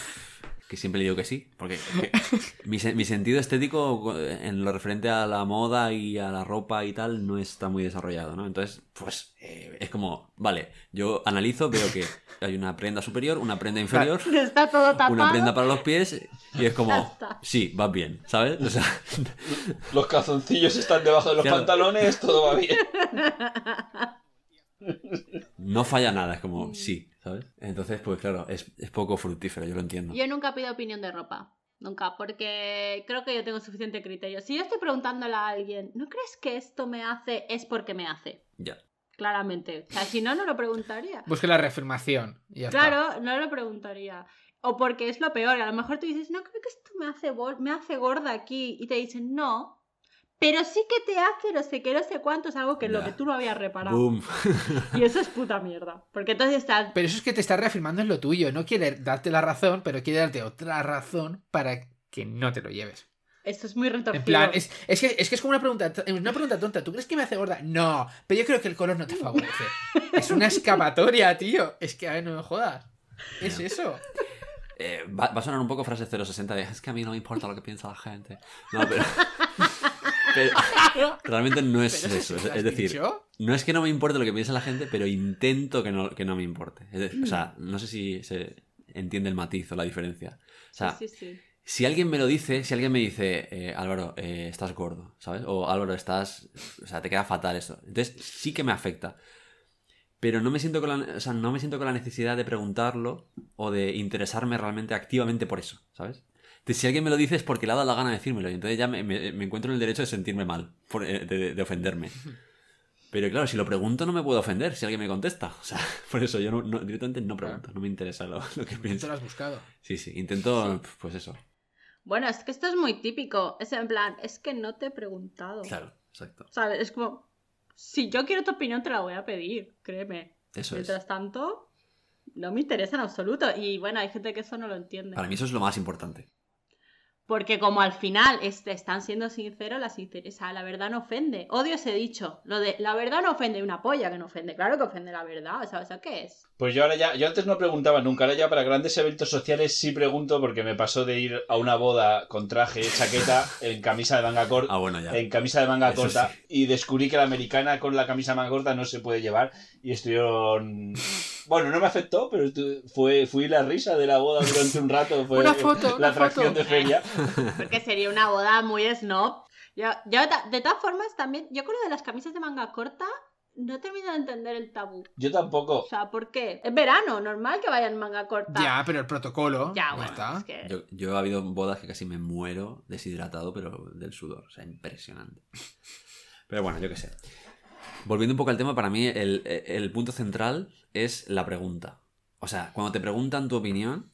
Que siempre le digo que sí, porque que- mi, se- mi sentido estético eh, en lo referente a la moda y a la ropa y tal no está muy desarrollado, ¿no? Entonces, pues eh, es como, vale, yo analizo, veo que hay una prenda superior, una prenda inferior, Está todo tapado. una prenda para los pies y es como, sí, vas bien, ¿sabes? O sea, Los calzoncillos están debajo de los Claro. pantalones, todo va bien. no falla nada, es como, sí, ¿sabes? Entonces, pues claro, es, es poco fructífero, yo lo entiendo. Yo nunca pido opinión de ropa. Nunca, porque creo que yo tengo suficiente criterio. Si yo estoy preguntándole a alguien, ¿no crees que esto me hace? Es porque me hace. Ya. Claramente. O sea, si no, no lo preguntaría. Busque la reafirmación. Y ya está. Claro, no lo preguntaría. O porque es lo peor. A lo mejor tú dices, no creo que esto me hace, me hace gorda aquí. Y te dicen, no. Pero sí que te hace no sé qué, no sé cuánto. Es algo que es lo que tú no habías reparado. Boom. Y eso es puta mierda. Porque entonces estás. Pero eso es que te está reafirmando en lo tuyo. No quiere darte la razón, pero quiere darte otra razón para que no te lo lleves. Esto es muy retorcido. En plan, es, es que, es que es como una pregunta, una pregunta tonta. ¿Tú crees que me hace gorda? No, pero yo creo que el color no te favorece. es una escapatoria, tío. Es que, a ver, no me jodas. Es eso. Eh, va, va a sonar un poco frase 060 de es que a mí no me importa lo que piensa la gente. No, pero. Pero realmente no es Pero eso. ¿lo Es, decir, dicho? no es que no me importe lo que piensa la gente, pero intento que no, que no me importe. Decir, o sea, no sé si se entiende el matiz o la diferencia. O sea, Sí, sí, sí. si alguien me lo dice, si alguien me dice, eh, Álvaro, eh, estás gordo, ¿sabes? O Álvaro, estás. O sea, te queda fatal eso. Entonces sí que me afecta. pero no me siento con la, o sea, no me siento con la necesidad de preguntarlo o de interesarme realmente activamente por eso, ¿sabes? Si alguien me lo dice es porque le ha dado la gana de decírmelo y entonces ya me, me- me encuentro en el derecho de sentirme mal, por- eh, de, de ofenderme. Pero claro, si lo pregunto no me puedo ofender si alguien me contesta. O sea, por eso yo no, no- directamente no pregunto, no me interesa lo, lo que pienso. lo has buscado. Sí, sí, intento, pues eso. Bueno, es que esto es muy típico. Es en plan, es que no te he preguntado. Claro, exacto. ¿Sabes? Es como, si yo quiero tu opinión, te la voy a pedir, créeme. Eso es. Mientras tanto, no me interesa en absoluto. Y bueno, hay gente que eso no lo entiende. Para mí eso es lo más importante. Porque como al final este, están siendo sinceros, la, sincer- o sea, la verdad no ofende. Odio ese dicho. Lo de la verdad no ofende, una polla que no ofende. Claro que ofende la verdad. O sea, ¿eso qué es? Pues yo ahora ya, yo antes no preguntaba nunca, ahora ya para grandes eventos sociales sí pregunto porque me pasó de ir a una boda con traje, chaqueta, en camisa de manga corta, Ah, bueno, ya. en camisa de manga Eso corta sí. y descubrí que la americana con la camisa de manga corta no se puede llevar y estuvieron bueno no me afectó pero estu- fue fui la risa de la boda durante un rato fue Una foto, la una atracción foto. de feria Porque sería una boda muy snob. Yo, yo de todas formas, también, yo con lo de las camisas de manga corta, no termino de entender el tabú. yo tampoco O sea, ¿por qué? Es verano, normal que vayan manga corta. Ya, pero el protocolo. Ya, ya bueno, está. es que- Yo, yo he habido bodas que casi me muero deshidratado, pero del sudor. O sea, impresionante. Pero bueno, yo qué sé. Volviendo un poco al tema, para mí el, el punto central es la pregunta. O sea, cuando te preguntan tu opinión,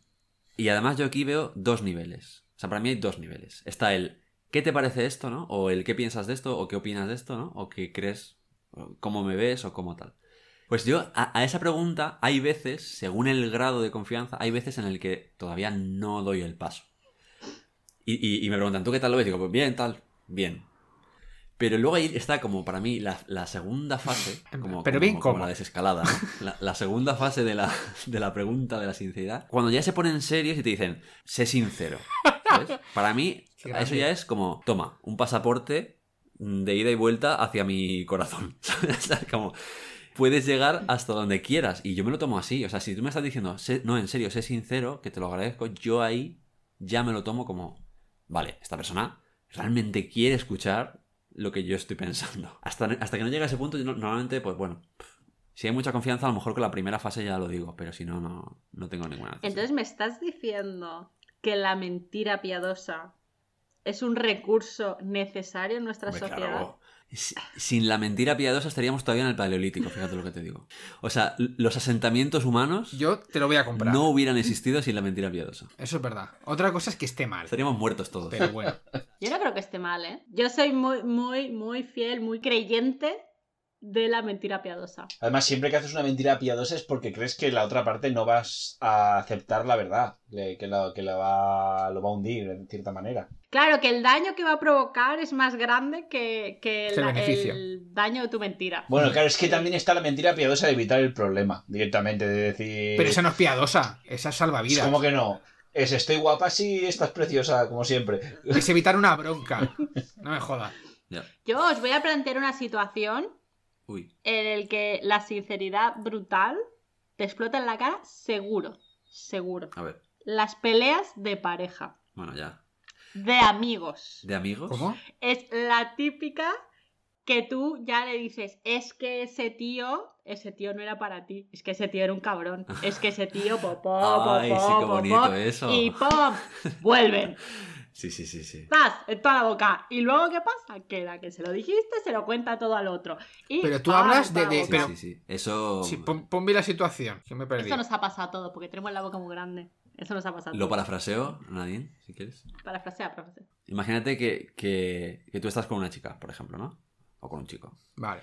y además yo aquí veo dos niveles. O sea, para mí hay dos niveles. Está el ¿qué te parece esto, no? O el ¿qué piensas de esto? O ¿qué opinas de esto, no? O ¿qué crees? ¿Cómo me ves? O cómo tal. Pues yo, a, esa pregunta, hay veces, según el grado de confianza, hay veces en el que todavía no doy el paso. Y, y- y me preguntan, ¿tú qué tal lo ves? Digo, pues bien, tal, bien. Pero luego ahí está como para mí la, la segunda fase, como, Pero como- bien, como la desescalada, ¿no? la, la segunda fase de la, de la pregunta, de la sinceridad, cuando ya se ponen serios y te dicen, sé sincero. ¿sabes? Para mí, eso ya es como, toma, un pasaporte de ida y vuelta hacia mi corazón. como, puedes llegar hasta donde quieras. Y yo me lo tomo así. O sea, si tú me estás diciendo, sé- no, en serio, sé sincero, que te lo agradezco, yo ahí ya me lo tomo como, vale, esta persona realmente quiere escuchar lo que yo estoy pensando. Hasta, hasta que no llega a ese punto, yo no- normalmente, pues bueno, si hay mucha confianza, a lo mejor con la primera fase ya lo digo, pero si no, no, no tengo ninguna necesidad. Entonces me estás diciendo que la mentira piadosa es un recurso necesario en nuestra Hombre, sociedad. claro. Si- Sin la mentira piadosa estaríamos todavía en el paleolítico, fíjate lo que te digo. O sea, los asentamientos humanos Yo te lo voy a comprar. no hubieran existido sin la mentira piadosa. Eso es verdad. Otra cosa es que esté mal. Estaríamos muertos todos. Pero bueno. Yo no creo que esté mal, ¿eh? Yo soy muy, muy, muy fiel, muy creyente de la mentira piadosa. además siempre que haces una mentira piadosa es porque crees que la otra parte no vas a aceptar la verdad que, la, que la va, lo va a hundir en cierta manera Claro que el daño que va a provocar es más grande que, que el el daño de tu mentira. bueno claro es que también está la mentira piadosa de evitar el problema directamente de decir Pero esa no es piadosa. Esa es salvavidas. ¿Cómo que no? Es estoy guapa, sí, estás preciosa, como siempre. Es evitar una bronca. No me jodas. Yo os voy a plantear una situación Uy. en el que la sinceridad brutal te explota en la cara seguro, seguro. A ver. Las peleas de pareja, Bueno, ya. de amigos. ¿De amigos? ¿Cómo? Es la típica que tú ya le dices, es que ese tío, ese tío no era para ti, es que ese tío era un cabrón, es que ese tío, popó, popó, Ay, sí, qué bonito eso. y ¡pum! vuelven. Sí, sí, sí, sí. ¡Zas! En toda la boca. ¿Y luego qué pasa? Que la que se lo dijiste se lo cuenta todo al otro. Y Pero tú hablas de- de- pero- sí, sí. Eso. Sí, pon, pon bien la situación. Que me he perdido. Esto nos ha pasado a todos porque tenemos la boca muy grande. Eso nos ha pasado. a Lo parafraseo, Nadine, si quieres. Parafrasea, parafrasea. Imagínate que, que, que tú estás con una chica, por ejemplo, ¿no? O con un chico. Vale.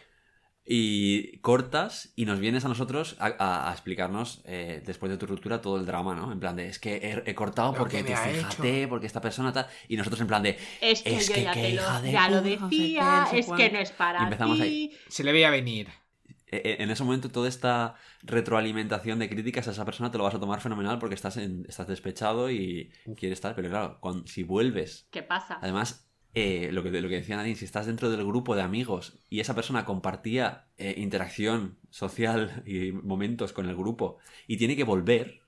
Y cortas y nos vienes a nosotros a, a- a explicarnos eh, después de tu ruptura todo el drama, ¿no? En plan de, es que he, he cortado Lo porque tú ha fíjate, porque esta persona tal. Y nosotros en plan de, Es que Es yo que ya, qué te hija lo, de ya lo decía, es que no es para Y empezamos ti. ahí. Se le veía venir. eh, eh, en ese momento toda esta retroalimentación de críticas a esa persona te lo vas a tomar fenomenal porque estás, en- estás despechado y quieres estar. Pero claro, cuando, si vuelves ¿Qué pasa? Además, eh, lo, que, lo que decía Nadine, si estás dentro del grupo de amigos y esa persona compartía eh, interacción social y momentos con el grupo y tiene que volver,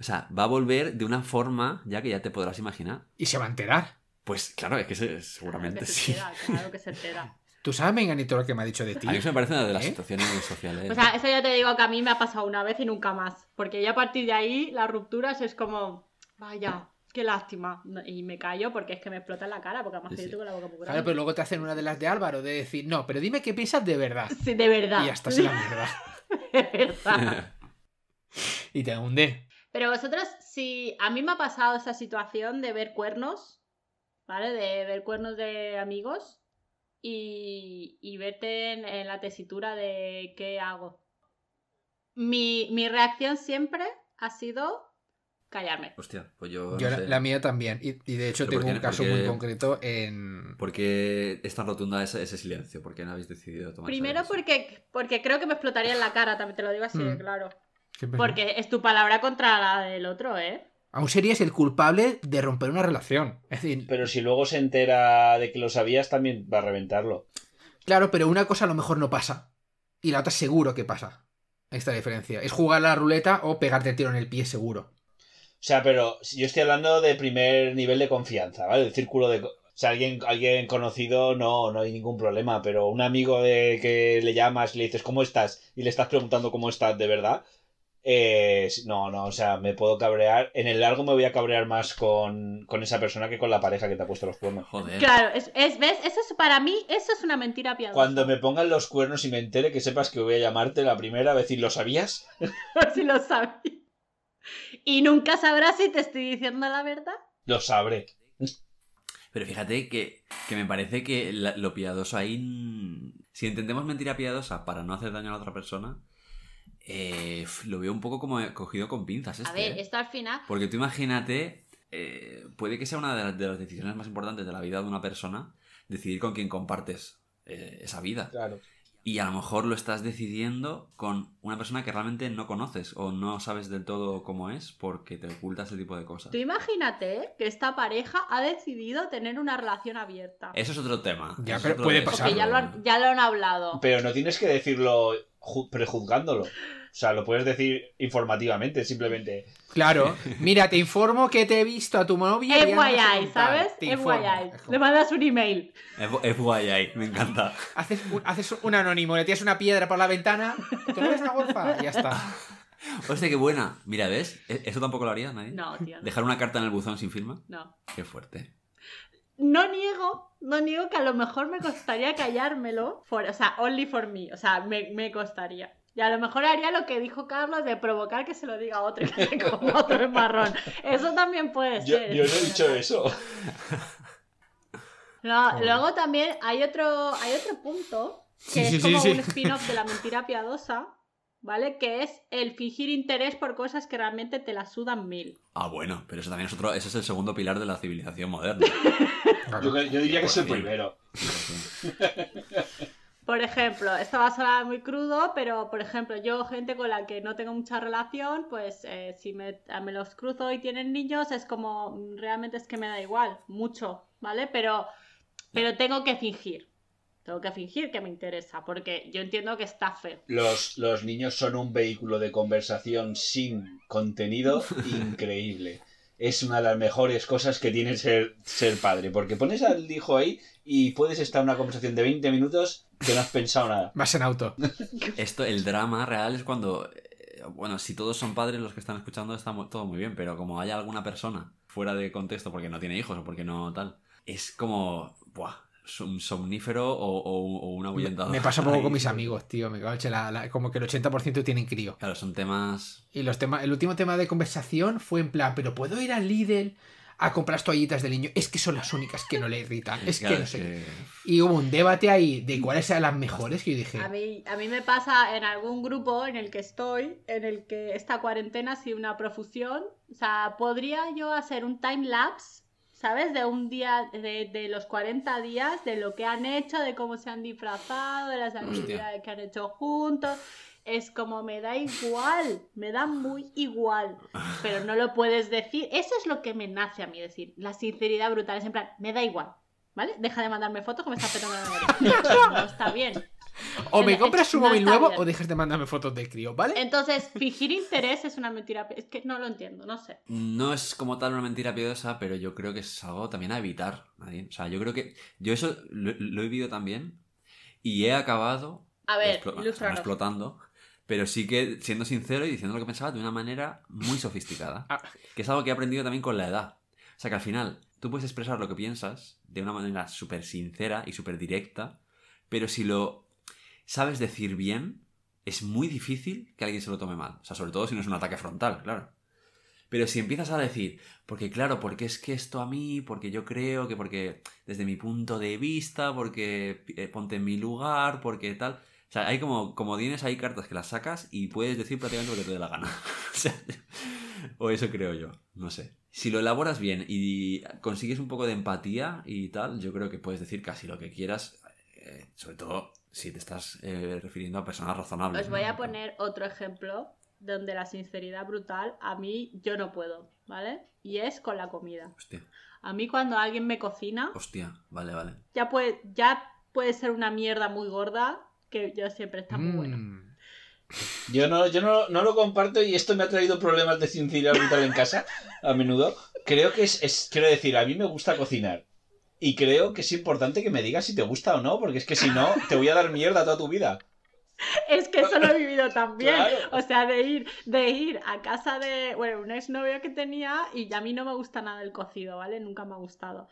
o sea, va a volver de una forma ya que ya te podrás imaginar. Y se va a enterar. Pues claro, es que se- Claro seguramente que se sí. entera, claro que se entera. ¿Tú sabes, Menganito, lo que me ha dicho de ti? A mí eso me parece una de las ¿Eh? situaciones sociales. O sea, eso ya te digo que a mí me ha pasado una vez y nunca más. Porque ya a partir de ahí, las rupturas es como, vaya, qué lástima. Y me callo porque es que me explota en la cara, porque además Sí, que yo sí. tengo la boca muy Claro, grande. pero luego te hacen una de las de Álvaro, de decir, no, pero dime qué piensas de verdad. Sí, de verdad. Y ya estás en la mierda. de verdad. Y te hunde. Pero vosotros, si a mí me ha pasado esa situación de ver cuernos, ¿vale? De ver cuernos de amigos y, y verte en, en la tesitura de qué hago. Mi, mi reacción siempre ha sido callarme. Hostia, pues yo. Yo no la, sé. la mía también. Y, y de hecho ¿Pero tengo un caso qué- muy concreto en... ¿Por qué es tan rotunda ese, ese silencio? ¿Por qué no habéis decidido tomar Primero porque, porque creo que me explotaría en la cara, también te lo digo así, de Mm. claro. Porque es tu palabra contra la del otro, ¿eh? Aún serías el culpable de romper una relación. Es decir, Pero si luego se entera de que lo sabías, también va a reventarlo. claro, pero una cosa a lo mejor no pasa. Y la otra seguro que pasa. Esta diferencia. Es jugar a la ruleta o pegarte el tiro en el pie seguro. O sea, pero yo estoy hablando de primer nivel de confianza, ¿vale? El círculo de... O sea, alguien, alguien conocido no, no hay ningún problema, pero un amigo de que le llamas y le dices ¿cómo estás? y le estás preguntando cómo estás de verdad, eh, no, no, o sea, me puedo cabrear. En el largo me voy a cabrear más con, con esa persona que con la pareja que te ha puesto los cuernos. Joder. Claro, es, es- ¿ves? Eso es para mí, eso es una mentira piadosa. Cuando me pongan los cuernos y me entere, que sepas que voy a llamarte la primera, a decir, ¿lo sabías? si lo sabía. Y nunca sabrás si te estoy diciendo la verdad. Lo sabré. Pero fíjate que, que me parece que la- lo piadoso ahí. mm, Si entendemos mentira piadosa para no hacer daño a la otra persona, eh, lo veo un poco como cogido con pinzas. A Este, ver, ¿eh? esto al final. Porque tú imagínate, eh, puede que sea una de las, de las decisiones más importantes de la vida de una persona, decidir con quién compartes eh, esa vida. Claro. Y a lo mejor lo estás decidiendo con una persona que realmente no conoces o no sabes del todo cómo es porque te oculta ese tipo de cosas. Tú imagínate que esta pareja ha decidido tener una relación abierta. Eso es otro tema. Ya, pero otro- puede pasar. Porque ya otro- lo, han, ya lo han hablado. Pero no tienes que decirlo ju- prejuzgándolo. O sea, lo puedes decir informativamente, simplemente. Claro. Mira, te informo que te he visto a tu novia. FYI, tal. ¿sabes? FYI. Le mandas un email. F- FYI, me encanta. Haces un, haces un anónimo, le tiras una piedra por la ventana. ¿Tú no eres una golfa? Y ya está. Hostia, qué buena. Mira, ¿ves? ¿E- ¿Eso tampoco lo haría nadie? No, tío. no. ¿Dejar una carta en el buzón sin firma? No. Qué fuerte. No niego, no niego que a lo mejor me costaría callármelo. For, o sea, only for me. O sea, me, me costaría. Y a lo mejor haría lo que dijo Carlos de provocar que se lo diga a otro y que se coma otro en marrón. Eso también puede ser. yo no he dicho eso. No, luego también hay otro, hay otro punto que Sí, es sí, como sí. un spin-off de la mentira piadosa, ¿vale? Que es el fingir interés por cosas que realmente te la sudan mil. Ah, bueno, pero eso también es otro. Ese es el segundo pilar de la civilización moderna. Yo, yo diría que es el fin. primero. Por ejemplo, esto va a sonar muy crudo, pero por ejemplo, yo, gente con la que no tengo mucha relación, pues eh, si me, me los cruzo y tienen niños, es como, mm, realmente es que me da igual, mucho, ¿vale? Pero, pero tengo que fingir. Tengo que fingir que me interesa, porque yo entiendo que está feo. Los, los niños son un vehículo de conversación sin contenido increíble. Es una de las mejores cosas que tiene ser, ser padre, porque pones al hijo ahí y puedes estar en una conversación de 20 minutos que no has pensado nada. Vas en auto. Esto, el drama real es cuando. eh, Bueno, si todos son padres los que están escuchando, está todo muy bien, pero como haya alguna persona fuera de contexto porque no tiene hijos o porque no tal, es como. Buah, un somnífero o, o- o un Me, ahuyentador. me pasa un poco con mis amigos, tío. Me cago en la- la- como que el 80% tienen crío. Claro, son temas. Y los temas, el último tema de conversación fue en plan, pero puedo ir al Lidl a comprar las toallitas del niño. Es que son las únicas que no le irritan. Es Claro, que no sé. que- Y hubo un debate ahí de cuáles eran las mejores que yo dije. A mí, a mí me pasa en algún grupo en el que estoy, en el que esta cuarentena ha sido una profusión. O sea, podría yo hacer un time lapse, ¿sabes? De un día, de, de los 40 días, de lo que han hecho, de cómo se han disfrazado, de las actividades que han hecho juntos. Es como me da igual, me da muy igual, pero no lo puedes decir. Eso es lo que me nace a mí decir, la sinceridad brutal. Es en plan, me da igual, ¿vale? Deja de mandarme fotos que me está petando la memoria. No está bien. O me compras un no móvil nuevo bien. o dejas de mandarme fotos del crío, ¿vale? Entonces, fingir interés es una mentira. Es que no lo entiendo, no sé. No es como tal una mentira piadosa, pero yo creo que es algo también a evitar. Nadine. O sea, yo creo que. Yo eso lo, lo he vivido también. Y he acabado A ver, explo- o sea, no ilústranos. explotando, pero sí que siendo sincero y diciendo lo que pensaba de una manera muy sofisticada. Ah. Que es algo que he aprendido también con la edad. O sea que al final tú puedes expresar lo que piensas de una manera súper sincera y súper directa, pero si lo sabes decir bien, es muy difícil que alguien se lo tome mal. O sea, sobre todo si no es un ataque frontal, claro. Pero si empiezas a decir, porque claro, porque es que esto a mí, porque yo creo que porque desde mi punto de vista, porque eh, ponte en mi lugar, porque tal. O sea, hay como, como tienes ahí cartas que las sacas y puedes decir prácticamente lo que te dé la gana. o eso creo yo, no sé. Si lo elaboras bien y consigues un poco de empatía y tal, yo creo que puedes decir casi lo que quieras, eh, sobre todo si te estás eh, refiriendo a personas razonables. Os voy ¿no? a poner otro ejemplo donde la sinceridad brutal a mí yo no puedo, ¿vale? Y es con la comida. Hostia, A mí cuando alguien me cocina, hostia, vale, vale. ya puede, ya puede ser una mierda muy gorda que yo siempre está muy bueno. Mm. Yo no, yo no, no lo comparto y esto me ha traído problemas de sinceridad brutal en casa a menudo. Creo que es, es- quiero decir, a mí me gusta cocinar. Y creo que es importante que me digas si te gusta o no, porque es que si no, te voy a dar mierda toda tu vida. Es que eso lo he vivido también. Claro. O sea, de ir, de ir a casa de, bueno, un exnovio que tenía y a mí no me gusta nada el cocido, ¿vale? Nunca me ha gustado.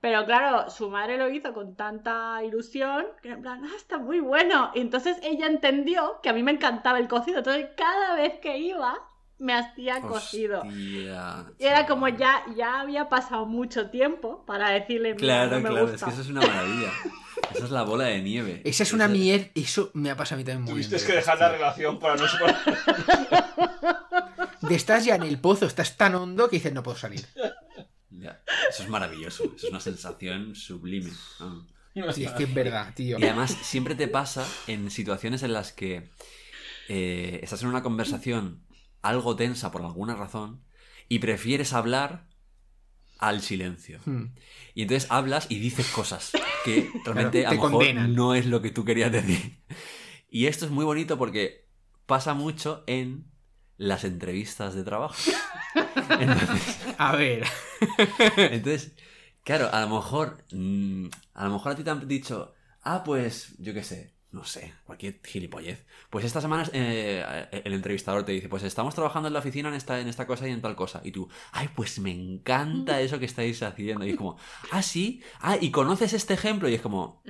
Pero claro, su madre lo hizo con tanta ilusión que en plan, ah, está muy bueno. Y entonces ella entendió que a mí me encantaba el cocido. Entonces cada vez que iba, me hacía cocido. Hostia, Y era como ya, ya había pasado mucho tiempo para decirle, Claro, no me claro, es que eso es una maravilla. Esa es la bola de nieve. Esa es una mierda. Eso me ha pasado a mí también muy Tuviste bien. que dejar la relación para no. De estás ya en el pozo, estás tan hondo que dices no puedo salir. Ya, Eso es maravilloso. Eso es una sensación sublime. Ah. Sí, es que es verdad, tío. Y además siempre te pasa en situaciones en las que eh, estás en una conversación algo tensa por alguna razón y prefieres hablar al silencio. Hmm. Y entonces hablas y dices cosas que realmente Claro, a lo mejor condenan. no es lo que tú querías decir. Y esto es muy bonito porque pasa mucho en las entrevistas de trabajo. Entonces, A ver. entonces, claro, a lo mejor. mm, a lo mejor a ti te han dicho. Ah, pues, yo qué sé. No sé, cualquier gilipollez. Pues esta semana eh, el entrevistador te dice, pues estamos trabajando en la oficina en esta, en esta cosa y en tal cosa. Y tú, ay, pues me encanta eso que estáis haciendo. Y es como, ah, sí, ah, y conoces este ejemplo. Y es como,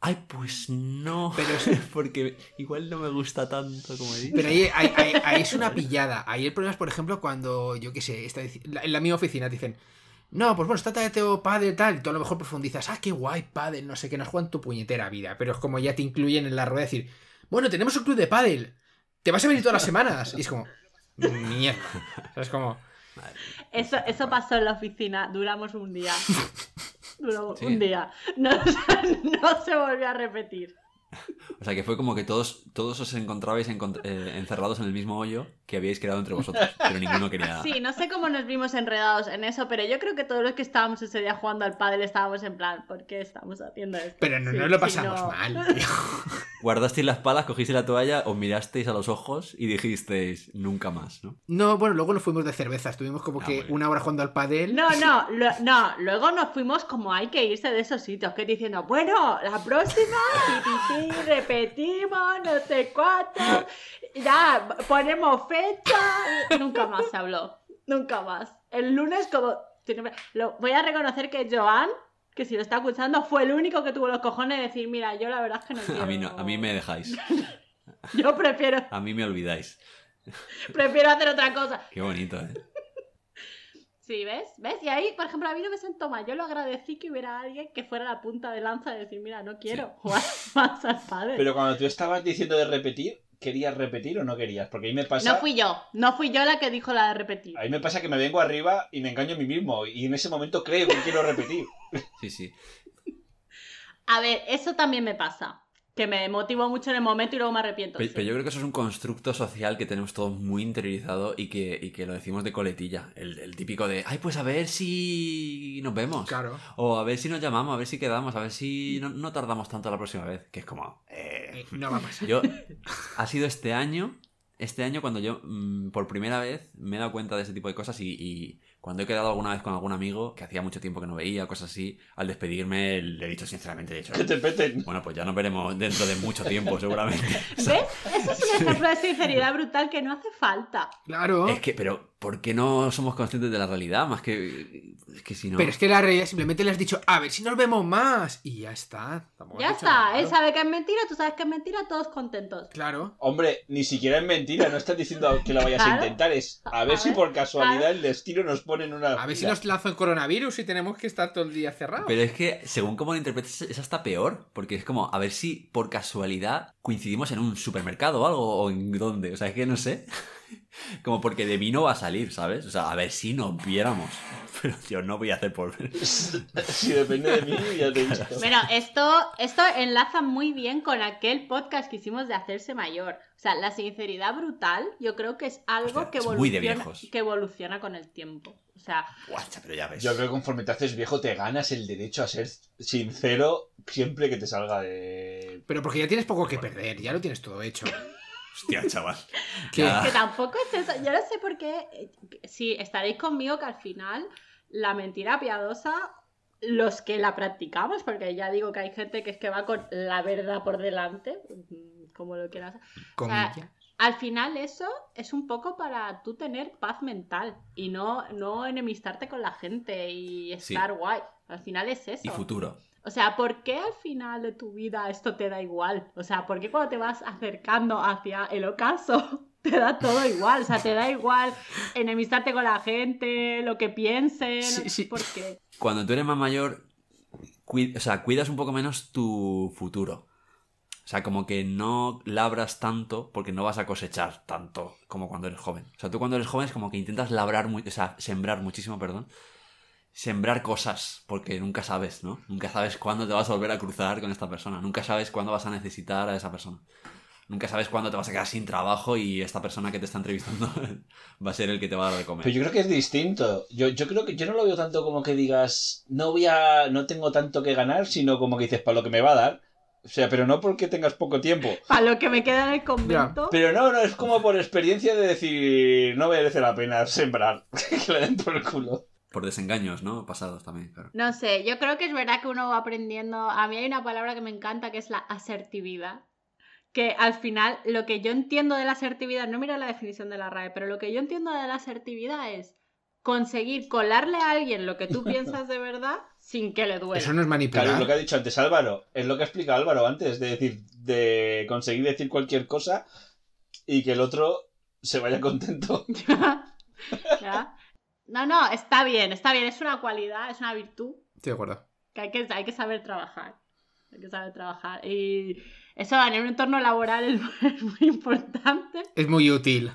ay, pues no. Pero es- porque igual no me gusta tanto como he dicho. Pero ahí, ahí- ahí- ahí es una pillada. Ahí el problema es, por ejemplo, cuando, yo qué sé, está en la misma oficina te dicen, no, pues bueno, está de Teo Padre tal, y tú a lo mejor profundizas, ah, qué guay, Padre, no sé qué, nos juegan tu puñetera vida. Pero es como ya te incluyen en la rueda decir, bueno, tenemos un club de pádel, te vas a venir todas las semanas. Y es como, mierda. O sea, es como, Eso, eso pasó en la oficina, duramos un día. Duró Sí. un día. No, no se volvió a repetir. O sea, que fue como que todos, todos os encontrabais encont- eh, encerrados en el mismo hoyo que habíais creado entre vosotros, pero ninguno quería... Sí, no sé cómo nos vimos enredados en eso, pero yo creo que todos los que estábamos ese día jugando al pádel estábamos en plan, ¿por qué estamos haciendo esto? pero no Sí, nos lo pasamos mal, tío. Guardasteis las palas, cogisteis la toalla, os mirasteis a los ojos y dijisteis nunca más, ¿no? No, bueno, luego nos fuimos de cerveza, estuvimos como Ah, que una hora jugando al pádel. No, no, lo- no, luego nos fuimos como hay que irse de esos sitios, que diciendo, bueno, la próxima, ti, ti, ti, repetimos, no sé cuánto, ya, ponemos fecha, y nunca más se habló, nunca más. El lunes como, lo, voy a reconocer que Joan, que si lo está escuchando, fue el único que tuvo los cojones de decir, mira, yo la verdad es que no quiero. A mí, no, a mí me dejáis, Yo prefiero, a mí me olvidáis. prefiero hacer otra cosa. Qué bonito, ¿eh? Sí, ¿ves? ¿Ves? Y ahí, por ejemplo, a mí no me sentó mal. Yo lo agradecí que hubiera alguien que fuera la punta de lanza de decir, mira, no quiero jugar más al padre. Pero cuando tú estabas diciendo de repetir, ¿querías repetir o no querías? Porque ahí me pasa. No fui yo, no fui yo la que dijo la de repetir. A mí me pasa que me vengo arriba y me engaño a mí mismo. Y en ese momento creo que quiero repetir. Sí, sí. A ver, eso también me pasa. Que me motivo mucho en el momento y luego me arrepiento. Pero, sí. pero yo creo que eso es un constructo social que tenemos todos muy interiorizado y que, y que lo decimos de coletilla. El, el típico de, ay, pues a ver si nos vemos. Claro. O a ver si nos llamamos, a ver si quedamos, a ver si no, no tardamos tanto la próxima vez. Que es como, eh, Eh, no va a pasar. Yo, ha sido este año, este año cuando yo mm, por primera vez me he dado cuenta de ese tipo de cosas y, y Cuando he quedado alguna vez con algún amigo que hacía mucho tiempo que no veía, cosas así, al despedirme le he dicho sinceramente, he dicho, Que te peten. bueno, pues ya nos veremos dentro de mucho tiempo, seguramente. ¿Ves? Eso es un ejemplo de sinceridad brutal que no hace falta. Claro. Es que, pero, ¿por qué no somos conscientes de la realidad? Más que. Es que si no. Pero es que la realidad simplemente le has dicho, a ver si nos vemos más. Y ya está. Tampoco Ya está, nada él sabe que es mentira, tú sabes que es mentira, todos contentos. Claro. Hombre, ni siquiera es mentira, no estás diciendo que lo vayas a intentar, es a A ver si ver, por casualidad claro. el destino nos pone en una. A ver si nos lanzó el coronavirus y tenemos que estar todo el día cerrados. Pero es que, según cómo lo interpretes, es hasta peor. Porque es como, a ver si por casualidad coincidimos en un supermercado o algo, o en dónde. O sea, es que no sé. Como porque de mí no va a salir, ¿sabes? O sea, a ver si nos viéramos. Pero yo no voy a hacer por ver. si depende de mí, ya te he visto. Bueno, esto, esto enlaza muy bien con aquel podcast que hicimos de hacerse mayor. O sea, la sinceridad brutal, yo creo que es algo que, es muy de evoluciona, viejos. que evoluciona con el tiempo. O sea, Guacha, pero ya ves. Yo creo que conforme te haces viejo te ganas el derecho a ser sincero siempre que te salga de... Pero porque ya tienes poco que perder, ya lo tienes todo hecho. Hostia, chaval. Que tampoco es eso. Yo no sé por qué. eh, Si estaréis conmigo que al final la mentira piadosa, los que la practicamos, porque ya digo que hay gente que es que va con la verdad por delante, mm, como lo quieras. Comillas. Al final eso es un poco para tú tener paz mental y no, no enemistarte con la gente y Sí. estar guay. Al final es eso. Y futuro. O sea, ¿por qué al final de tu vida esto te da igual? O sea, ¿por qué cuando te vas acercando hacia el ocaso te da todo igual? O sea, te da igual enemistarte con la gente, lo que piensen. Sí, sí. ¿Por qué? Cuando tú eres más mayor, o sea, cuidas un poco menos tu futuro. O sea, como que no labras tanto porque no vas a cosechar tanto como cuando eres joven. O sea, tú cuando eres joven es como que intentas labrar, mu- o sea, sembrar muchísimo, perdón. Sembrar cosas, porque nunca sabes, ¿no? Nunca sabes cuándo te vas a volver a cruzar con esta persona. Nunca sabes cuándo vas a necesitar a esa persona. Nunca sabes cuándo te vas a quedar sin trabajo y esta persona que te está entrevistando va a ser el que te va a dar de comer. Pero yo creo que es distinto. Yo, yo creo que yo no lo veo tanto como que digas, no voy a, no tengo tanto que ganar, sino como que dices, para lo que me va a dar. O sea, pero no porque tengas poco tiempo. Para lo que me queda en el convento. Pero no, no, es como por experiencia de decir, no merece la pena sembrar. que le den por el culo. Por desengaños, ¿no? Pasados también, claro. No sé, yo creo que es verdad que uno va aprendiendo. A mí hay una palabra que me encanta que es la asertividad. Que al final, lo que yo entiendo de la asertividad, no mira la definición de la RAE, pero lo que yo entiendo de la asertividad es conseguir colarle a alguien lo que tú piensas de verdad sin que le duela. Eso no es Claro, manipular. es lo que ha dicho antes Álvaro. Es lo que ha explicado Álvaro antes, de decir, de conseguir decir cualquier cosa y que el otro se vaya contento. ¿Ya? No, no, está bien, está bien, es una cualidad, es una virtud Estoy de acuerdo. que hay que, hay que saber trabajar. Hay que saber trabajar. Y eso en un entorno laboral es es muy importante. Es muy útil.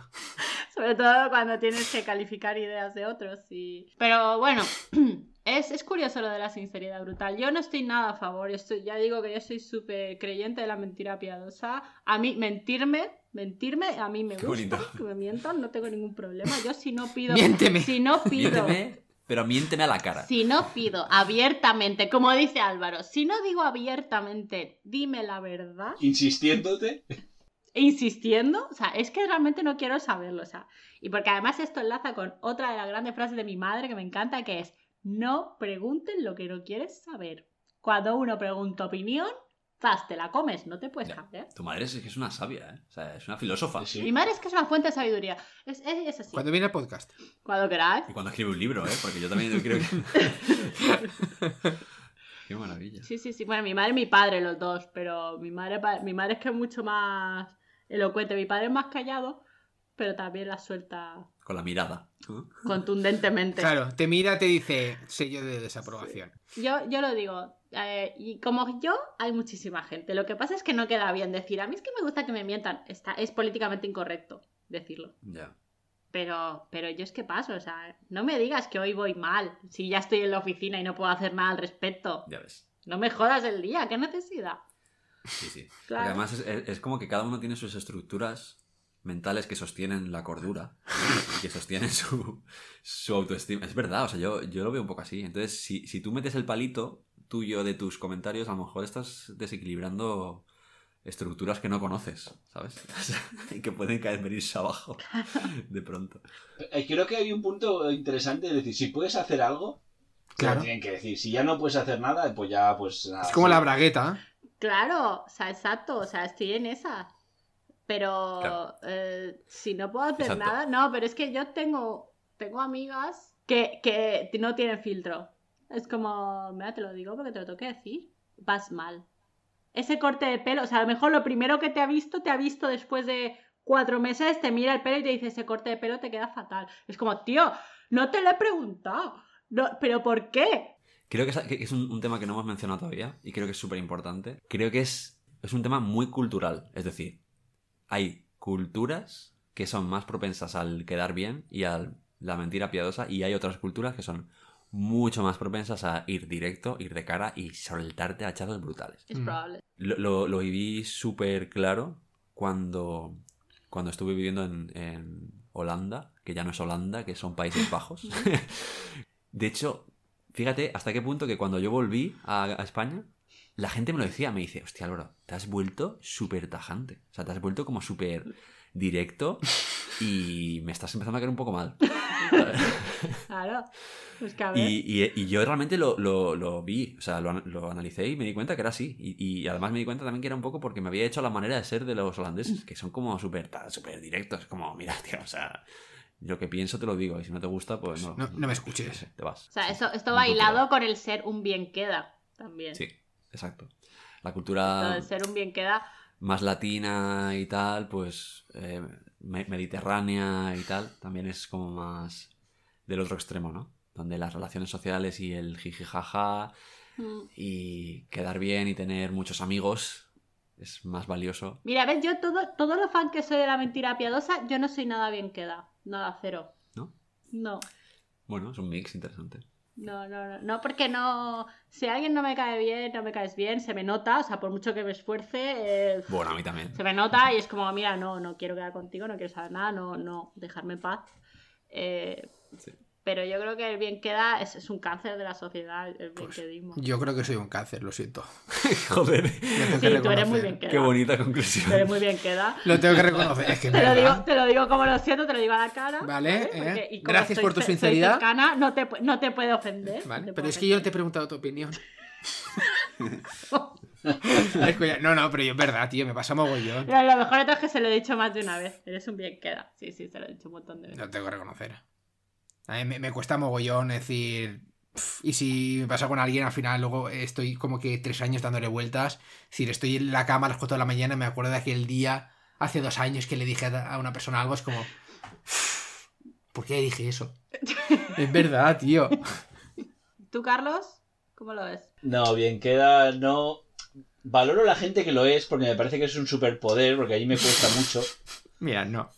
Sobre todo cuando tienes que calificar ideas de otros. Y... Pero bueno, es, es curioso lo de la sinceridad brutal. Yo no estoy nada a favor. yo estoy- ya digo que yo soy súper creyente de la mentira piadosa. A mí, mentirme, mentirme, a mí me Qué gusta bonito. que me mientan, no tengo ningún problema. Yo si no pido... Miénteme. Si no pido... Miénteme, pero miénteme a la cara. Si no pido abiertamente, como dice Álvaro, si no digo abiertamente, dime la verdad, Insistiéndote. insistiendo, o sea, es que realmente no quiero saberlo, o sea, y porque además esto enlaza con otra de las grandes frases de mi madre que me encanta, que es, no pregunten lo que no quieres saber. Cuando uno pregunta opinión, zas, te la comes, no te puedes Ya. cambiar. Tu madre es, que es una sabia, ¿eh? O sea, es una filósofa. Sí. Mi madre es que es una fuente de sabiduría, es, es, es así. Cuando viene el podcast. Cuando queráis. Y cuando escribe un libro, ¿eh? Porque yo también creo que... Qué maravilla. Sí, sí, sí. Bueno, mi madre y mi padre, los dos, pero mi madre, mi madre es que es mucho más elocuente. Mi padre es más callado, pero también la suelta Con la mirada. contundentemente. Claro, te mira, te dice sello de desaprobación. Yo, yo lo digo, eh, y como yo, hay muchísima gente. Lo que pasa es que no queda bien decir, a mí es que me gusta que me mientan. Está, es políticamente incorrecto decirlo. Ya. Pero, pero yo es que paso, o sea, no me digas que hoy voy mal, si ya estoy en la oficina y no puedo hacer nada al respecto. Ya ves. No me jodas el día, qué necesidad. Sí, sí. Porque Claro. además es como que cada uno tiene sus estructuras mentales que sostienen la cordura y que sostienen su, su autoestima. Es verdad, o sea, yo, yo lo veo un poco así. Entonces, si, si tú metes el palito tuyo de tus comentarios, a lo mejor estás desequilibrando estructuras que no conoces, ¿sabes? Y que pueden caer, venirse abajo de pronto. Eh, Creo que hay un punto interesante, es decir, si puedes hacer algo, te lo Claro. tienen que decir. Si ya no puedes hacer nada, pues ya, pues nada. Es como sí. la bragueta. Claro, o sea, exacto, o sea, estoy en esa. Pero Claro. eh, si no puedo hacer Exacto. nada, no, pero es que yo tengo, tengo amigas que, que no tienen filtro. Es como, mira, te lo digo porque te lo tengo que decir. Vas mal. Ese corte de pelo, o sea, a lo mejor lo primero que te ha visto, te ha visto después de cuatro meses, te mira el pelo y te dice, ese corte de pelo te queda fatal. Es como, tío, no te lo he preguntado. No, ¿Pero por qué? Creo que es, un tema que no hemos mencionado todavía y creo que es súper importante. Creo que es, es un tema muy cultural. Es decir, hay culturas que son más propensas al quedar bien y a la mentira piadosa y hay otras culturas que son mucho más propensas a ir directo, ir de cara y soltarte hachazos brutales. Es Mm. probable. Lo, lo- lo viví súper claro cuando, cuando estuve viviendo en, en Holanda, que ya no es Holanda, que son Países Bajos. De hecho, fíjate hasta qué punto que cuando yo volví a, a España, la gente me lo decía, me dice, hostia Álvaro, te has vuelto súper tajante. O sea, te has vuelto como súper directo y me estás empezando a caer un poco mal. Claro. Pues que a ver. Y, y- y yo realmente lo, lo- lo vi, o sea, lo, an- lo analicé y me di cuenta que era así. Y, y además me di cuenta también que era un poco porque me había hecho la manera de ser de los holandeses, que son como súper súper directos. Como, mira, tío, o sea, lo que pienso te lo digo y si no te gusta, pues no. No- no me escuches. Te vas. O sea, eso, esto hilado cultural. con el ser un bien queda también. Sí, exacto. La cultura ser un bien queda. más latina y tal, pues eh, me- mediterránea y tal, también es como más del otro extremo, ¿no? Donde las relaciones sociales y el jijijaja mm. y quedar bien y tener muchos amigos es más valioso. Mira, ves, yo todo, todo lo fan que soy de la mentira piadosa, yo no soy nada bien queda. Nada, cero. ¿No? No. Bueno, es un mix interesante. No, no, no, no, porque no. Si alguien no me cae bien, no me caes bien, se me nota, o sea, por mucho que me esfuerce, eh, Bueno, a mí también. se me nota y es como, mira, no, no quiero quedar contigo, no quiero saber nada, no, no, dejarme en paz. Eh, Sí. Pero yo creo que el bien queda es, es un cáncer de la sociedad, el bien Pues, quedismo. Yo creo que soy un cáncer, lo siento. Joder, Lo tengo que Sí, tú eres muy bien queda. qué bonita Tú conclusión. eres muy bien queda. Lo tengo que reconocer. Es que es Te lo, digo, te lo digo como lo siento, te lo digo a la cara. Vale, Porque- eh. y como Gracias soy por tu sinceridad. cercana, no, te, no te puede ofender. Vale, no te pero es que yo no te he preguntado tu opinión. No, no, pero yo es verdad, tío, me pasa mogollón. Pero lo mejor es que se lo he dicho más de una vez. Eres un bien queda. Sí, sí, se lo he dicho un montón de veces. Lo tengo que reconocer. A mí me, me cuesta mogollón decir. Y si me pasa con alguien, al final luego estoy como que tres años dándole vueltas. Es decir, estoy en la cama a las 4 de la mañana, me acuerdo de aquel día, hace dos años que le dije a una persona algo, es como. ¿Por qué dije eso? Es verdad, tío. ¿Tú, Carlos? ¿Cómo lo ves? No, bien queda, no. Valoro la gente que lo es porque me parece que es un superpoder, porque ahí me cuesta mucho. Mira, no.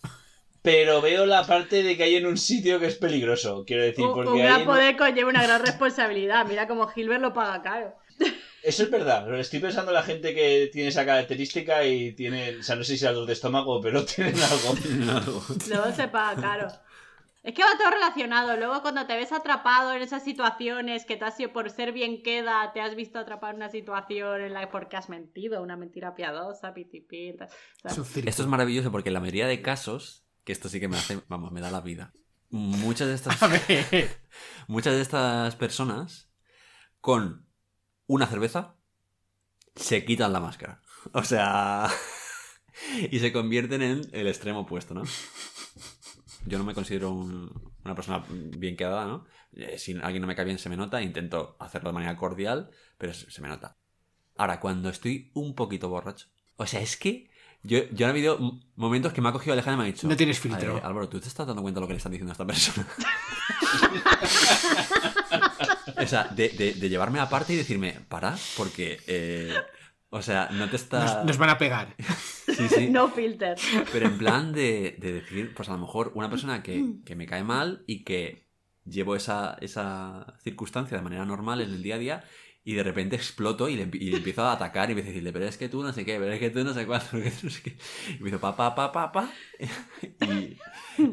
Pero veo la parte de que hay en un sitio que es peligroso, quiero decir, un, porque un hay gran poder conlleva una gran responsabilidad. Mira cómo Gilbert lo paga caro. Eso es verdad, pero estoy pensando en la gente que tiene esa característica y tiene, o sea, no sé si algo de estómago, pero tienen algo. Luego se paga caro. Es que va todo relacionado. Luego cuando te ves atrapado en esas situaciones que te has sido por ser bien queda, te has visto atrapado en una situación en la que porque has mentido, una mentira piadosa, pitipí. tal. O sea. Esto es maravilloso porque en la mayoría de casos, que esto sí que me hace, vamos, me da la vida. Muchas de estas, muchas de estas personas con una cerveza se quitan la máscara. O sea, y se convierten en el extremo opuesto, ¿no? Yo no me considero un- una persona bien quedada, ¿no? Eh, Si alguien no me cae bien se me nota, intento hacerlo de manera cordial, pero se, se me nota. Ahora, cuando estoy un poquito borracho, o sea, es que yo, yo he habido momentos que me ha cogido Alejandra y me ha dicho... No tienes filtro. "Eh, Álvaro, ¿tú te estás dando cuenta de lo que le están diciendo a esta persona? o sea, de, de- de llevarme aparte y decirme, para, porque... eh, o sea, no te está... Nos, nos van a pegar. Sí, sí. No filter. Pero en plan de, de decir, pues a lo mejor una persona que, que me cae mal y que llevo esa, esa circunstancia de manera normal en el día a día y de repente exploto y le, y le empiezo a atacar y empiezo a decirle, pero es que tú no sé qué, pero es que tú no sé cuánto, pero es que tú no sé qué. Y empiezo pa, pa, pa, pa, pa. Y,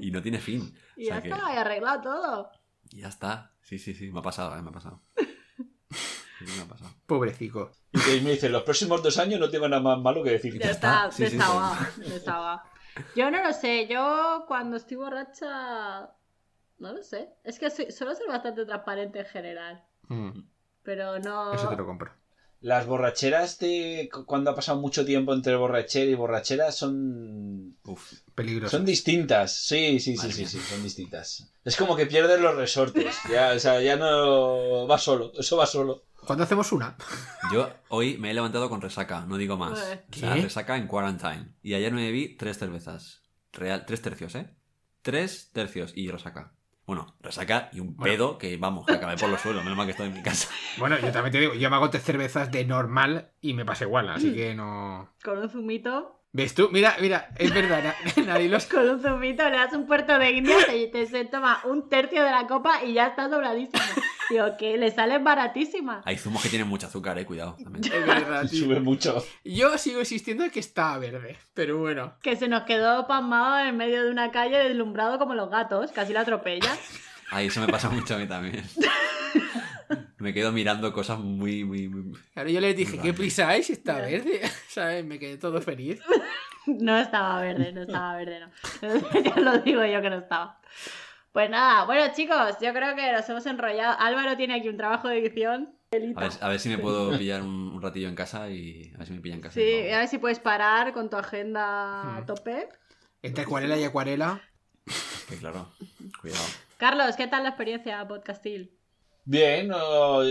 y no tiene fin. Y O sea ya que- está, y arreglado todo. y ya está. Sí, sí, sí, me ha pasado, eh, me ha pasado. Sí, me ha pasado. Pobrecico. Y que me dice, los próximos dos años no tengo nada más malo que decir. Ya Ya está, está. Sí, sí, desahogado, desahogado. Yo no lo sé, yo cuando estoy borracha. No lo sé. Es que soy- suelo ser bastante transparente en general. Mm, Pero no. Eso te lo compro. Las borracheras de cu- cuando ha pasado mucho tiempo entre borrachera y borrachera son Uf. Peligroso. son distintas. Sí, sí, sí, sí, sí, son distintas. Es como que pierdes los resortes. Ya, o sea, ya no va solo, eso va solo. ¿Cuándo hacemos una? Yo hoy me he levantado con resaca, no digo más. O sea, ¿Qué? resaca en quarantine. Y ayer me bebí tres cervezas. Real, tres tercios, ¿eh? Tres tercios y resaca. Bueno, resaca y un Bueno. pedo que, vamos, que acabé por los suelos. Menos mal que estoy en mi casa. Bueno, yo también te digo, yo me hago tres cervezas de normal y me pasa igual, así que no. Con un zumito. ¿Ves tú? Mira, mira, es verdad, na- nadie los. Con un zumito le das un puerto de India, te, te se toma un tercio de la copa y ya está sobradísimo. Digo, que le salen baratísimas. Hay zumos que tienen mucho azúcar, eh, cuidado. También. Es verdad, tío. Sube mucho. Yo sigo insistiendo en que está verde, pero bueno. Que se nos quedó pasmado en medio de una calle deslumbrado como los gatos, casi la atropella. Ay, eso me pasa mucho a mí también. Me quedo mirando cosas muy, muy, muy... Claro, yo les dije. ¿qué prisa hay si está verde? ¿Sabes? Me quedé todo feliz. No estaba verde, no estaba verde, no. ya lo digo yo que no estaba. Pues nada, bueno chicos, yo creo que nos hemos enrollado. Álvaro tiene aquí un trabajo de edición. A ver, a ver si me puedo pillar un, un ratillo en casa y a ver si me pillan en casa. Sí, a ver si puedes parar con tu agenda a Hmm. tope. Entre acuarela y acuarela. Que claro, cuidado. Carlos, ¿qué tal la experiencia podcastil? Bien, no,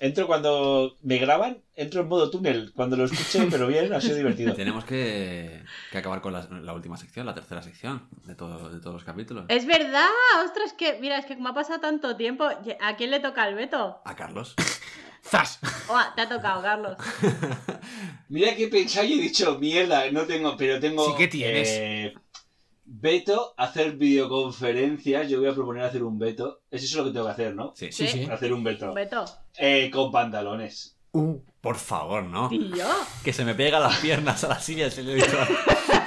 entro cuando me graban, entro en modo túnel. Cuando lo escuché, pero bien, ha sido divertido. Tenemos que, que acabar con la, la última sección, la tercera sección de, todo, de todos los capítulos. Es verdad, ostras, que mira, es que como ha pasado tanto tiempo, ¿a quién le toca el veto? A Carlos. ¡Zas! Oh, te ha tocado, Carlos. Mira que he pensado y he dicho, mierda, no tengo, pero tengo. Sí que tienes. eh, veto, hacer videoconferencias. Yo voy a proponer hacer un veto. Eso es lo que tengo que hacer, ¿no? Sí. Sí, Sí. sí. Hacer un veto. Veto. Eh, con pantalones. Uh, Por favor, ¿no? Tío. Que se me pega las piernas a la silla, dicho.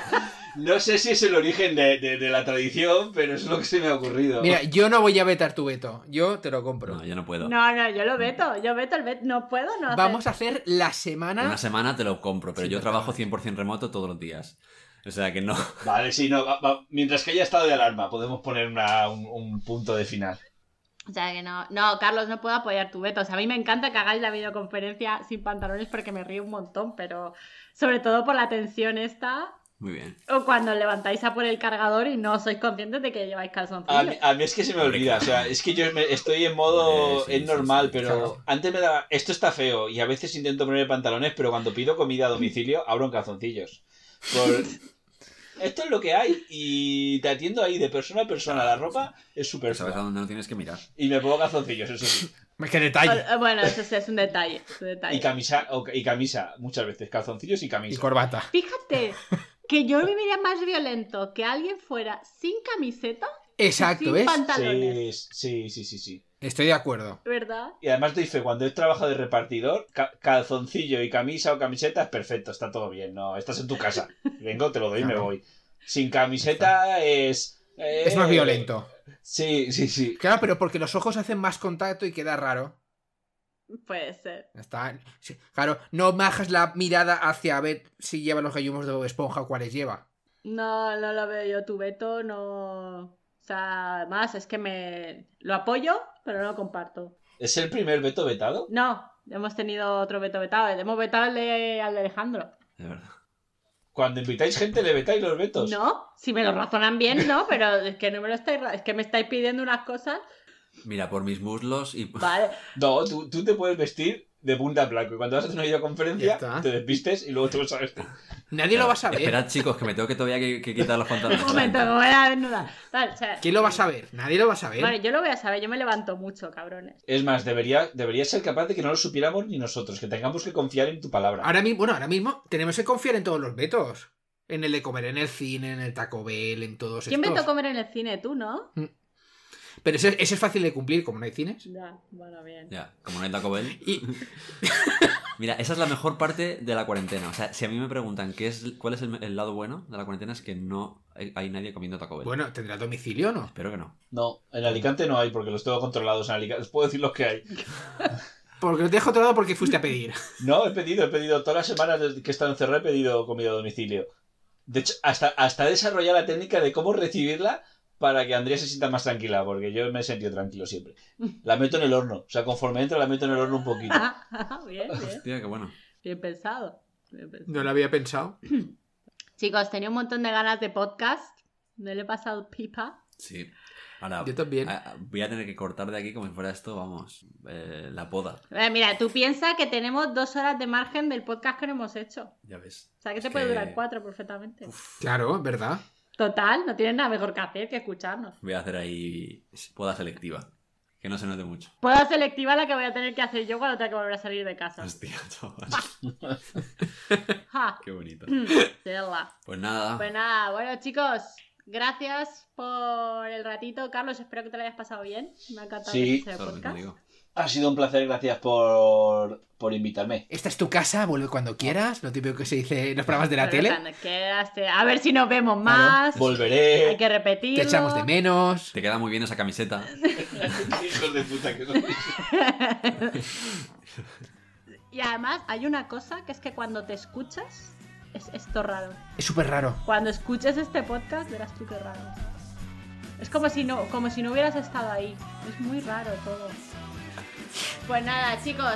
No sé si es el origen de, de- de la tradición, pero es lo que se me ha ocurrido. mira, yo no voy a vetar tu veto. Yo te lo compro. No, yo no puedo. No, no, yo lo veto. Yo veto el veto. No puedo, no hacer. Vamos a hacer la semana. Una semana te lo compro, pero Sí, yo trabajo favor. 100% remoto todos los días. O sea que no. Vale, sí, no. va- va- mientras que haya estado de alarma, podemos poner una- un, un punto de final. O sea que no. No, Carlos, no puedo apoyar tu veto. O sea, a mí me encanta que hagáis la videoconferencia sin pantalones porque me río un montón, pero sobre todo por la tensión esta. Muy bien. O cuando levantáis a por el cargador y no sois conscientes de que lleváis calzoncillos. A mí, a mí es que se me olvida, o sea, es que yo me- estoy en modo, Sí, sí, es sí, normal, sí, pero claro. antes me daba, esto está feo y a veces intento poner pantalones, pero cuando pido comida a domicilio abro en calzoncillos. Por- Esto es lo que hay y te atiendo ahí de persona a persona, la ropa es súper Sabes a dónde no tienes que mirar. y me pongo calzoncillos, eso sí. ¡Qué detalle! Eh, Bueno, eso sí es un detalle. es un detalle. Y camisa, o- y camisa, muchas veces, calzoncillos y Y camisa. corbata. Fíjate que yo viviría más violento que alguien fuera sin camiseta, Exacto, sin ¿ves? pantalones. Sí, sí, sí, sí, sí. Estoy de acuerdo. ¿Verdad? Y además doy fe, cuando he trabajado de repartidor, ca- calzoncillo y camisa o camiseta es perfecto, está todo bien, no, estás en tu casa. Vengo, te lo doy y me voy. Sin camiseta es... eh, Es más violento. Sí, sí, sí. Claro, pero porque los ojos hacen más contacto y queda raro. Puede ser. Está. sí, Claro, no bajas la mirada hacia a ver si lleva los gallumos de Bob esponja o cuáles lleva. No, no lo veo yo. Tu veto no. O sea, más es que me. Lo apoyo, pero no lo comparto. ¿Es el primer veto vetado? No, hemos tenido otro veto vetado. Hemos vetado el de, al de Alejandro. De verdad. Cuando invitáis gente, ¿le vetáis los vetos? No, si me lo razonan bien, no, pero es que no me lo estáis. Es que me estáis pidiendo unas cosas. Mira, por mis muslos y. Vale. No, tú, tú te puedes vestir de punta a blanco y cuando vas a hacer una videoconferencia te desvistes y luego vas a vestir. Nadie lo va a saber. Esperad, chicos, que me tengo que todavía que, que quitar los Un pantalones. momento, me voy a desnudar. Vale, o sea, ¿Quién lo va a saber? Nadie lo va a saber. Vale, yo lo voy a saber, yo me levanto mucho, cabrones. Es más, debería, debería ser capaz de que no lo supiéramos ni nosotros, que tengamos que confiar en tu palabra. Ahora mismo, bueno, ahora mismo tenemos que confiar en todos los vetos. En el de comer en el cine, en el Taco Bell, en todos ¿Quién estos. me tocó comer en el cine? ¿Tú, no? Pero ese, ese es fácil de cumplir, como no hay cines. Ya, bueno, bien. Ya, como no hay Taco Bell. Y Mira, esa es la mejor parte de la cuarentena. O sea, si a mí me preguntan qué es, cuál es el, el lado bueno de la cuarentena, es que no hay, nadie comiendo Taco Bell. bueno, tendrá domicilio, ¿no? Espero que no. No, en Alicante no hay porque los tengo controlados en Alicante. Les puedo decir los que hay. Porque no te dejo otro lado porque fuiste a pedir. No, he pedido, he pedido todas las semanas que he estado encerrado, he pedido comida a domicilio. De hecho, hasta, hasta desarrollar la técnica de cómo recibirla para que Andrea se sienta más tranquila, porque yo me he sentido tranquilo siempre. La meto en el horno, o sea, conforme entro la meto en el horno un poquito. bien, bien. Hostia, qué bueno. Bien pensado. Bien pensado. No lo había pensado. Chicos, tenía un montón de ganas de podcast. No le he pasado pipa. Sí. Ahora, Yo también. a- a- voy a tener que cortar de aquí como si fuera esto, vamos, eh, la poda. Eh, mira, tú piensas que tenemos dos horas de margen del podcast que no hemos hecho. Ya ves. O sea, que Es te puede durar cuatro perfectamente. Claro, ¿verdad? Total, no tienes nada mejor que hacer que escucharnos. Voy a hacer ahí poda selectiva. Que no se note mucho. Puedo selectiva la que voy a tener que hacer yo cuando tenga que volver a salir de casa. Hostia, chaval. Qué bonito. Tela. Pues nada. Pues nada, bueno chicos, gracias por el ratito. Carlos, espero que te lo hayas pasado bien. Me ha encantado Sí. que podcast. Ha sido un placer, gracias por, por invitarme. Esta es tu casa, vuelve cuando quieras. Lo típico que se dice en los programas de la Pero tele. cuando quieras, te- A ver si nos vemos más. Hay Volveré. que repetirlo. Te echamos de menos. Te queda muy bien esa camiseta. Hijos de puta que sois. Y además hay una cosa que es que cuando te escuchas, es esto raro. Es súper raro. Cuando escuches este podcast verás tú qué raro. Es como si no, como si no hubieras estado ahí. Es muy raro todo. Pues nada, chicos,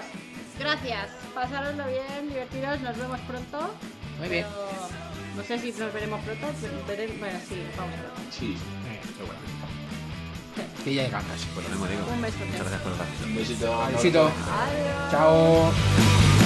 gracias. Pasároslo bien, divertiros, nos vemos pronto. Muy bien. No sé si nos veremos pronto, pero veremos- bueno, sí, vamos pronto. Sí. Que ya hay ganas. Pues lo mismo digo. Un beso. Muchas gracias por el ratito. Un besito. Besito. Adiós. Chao.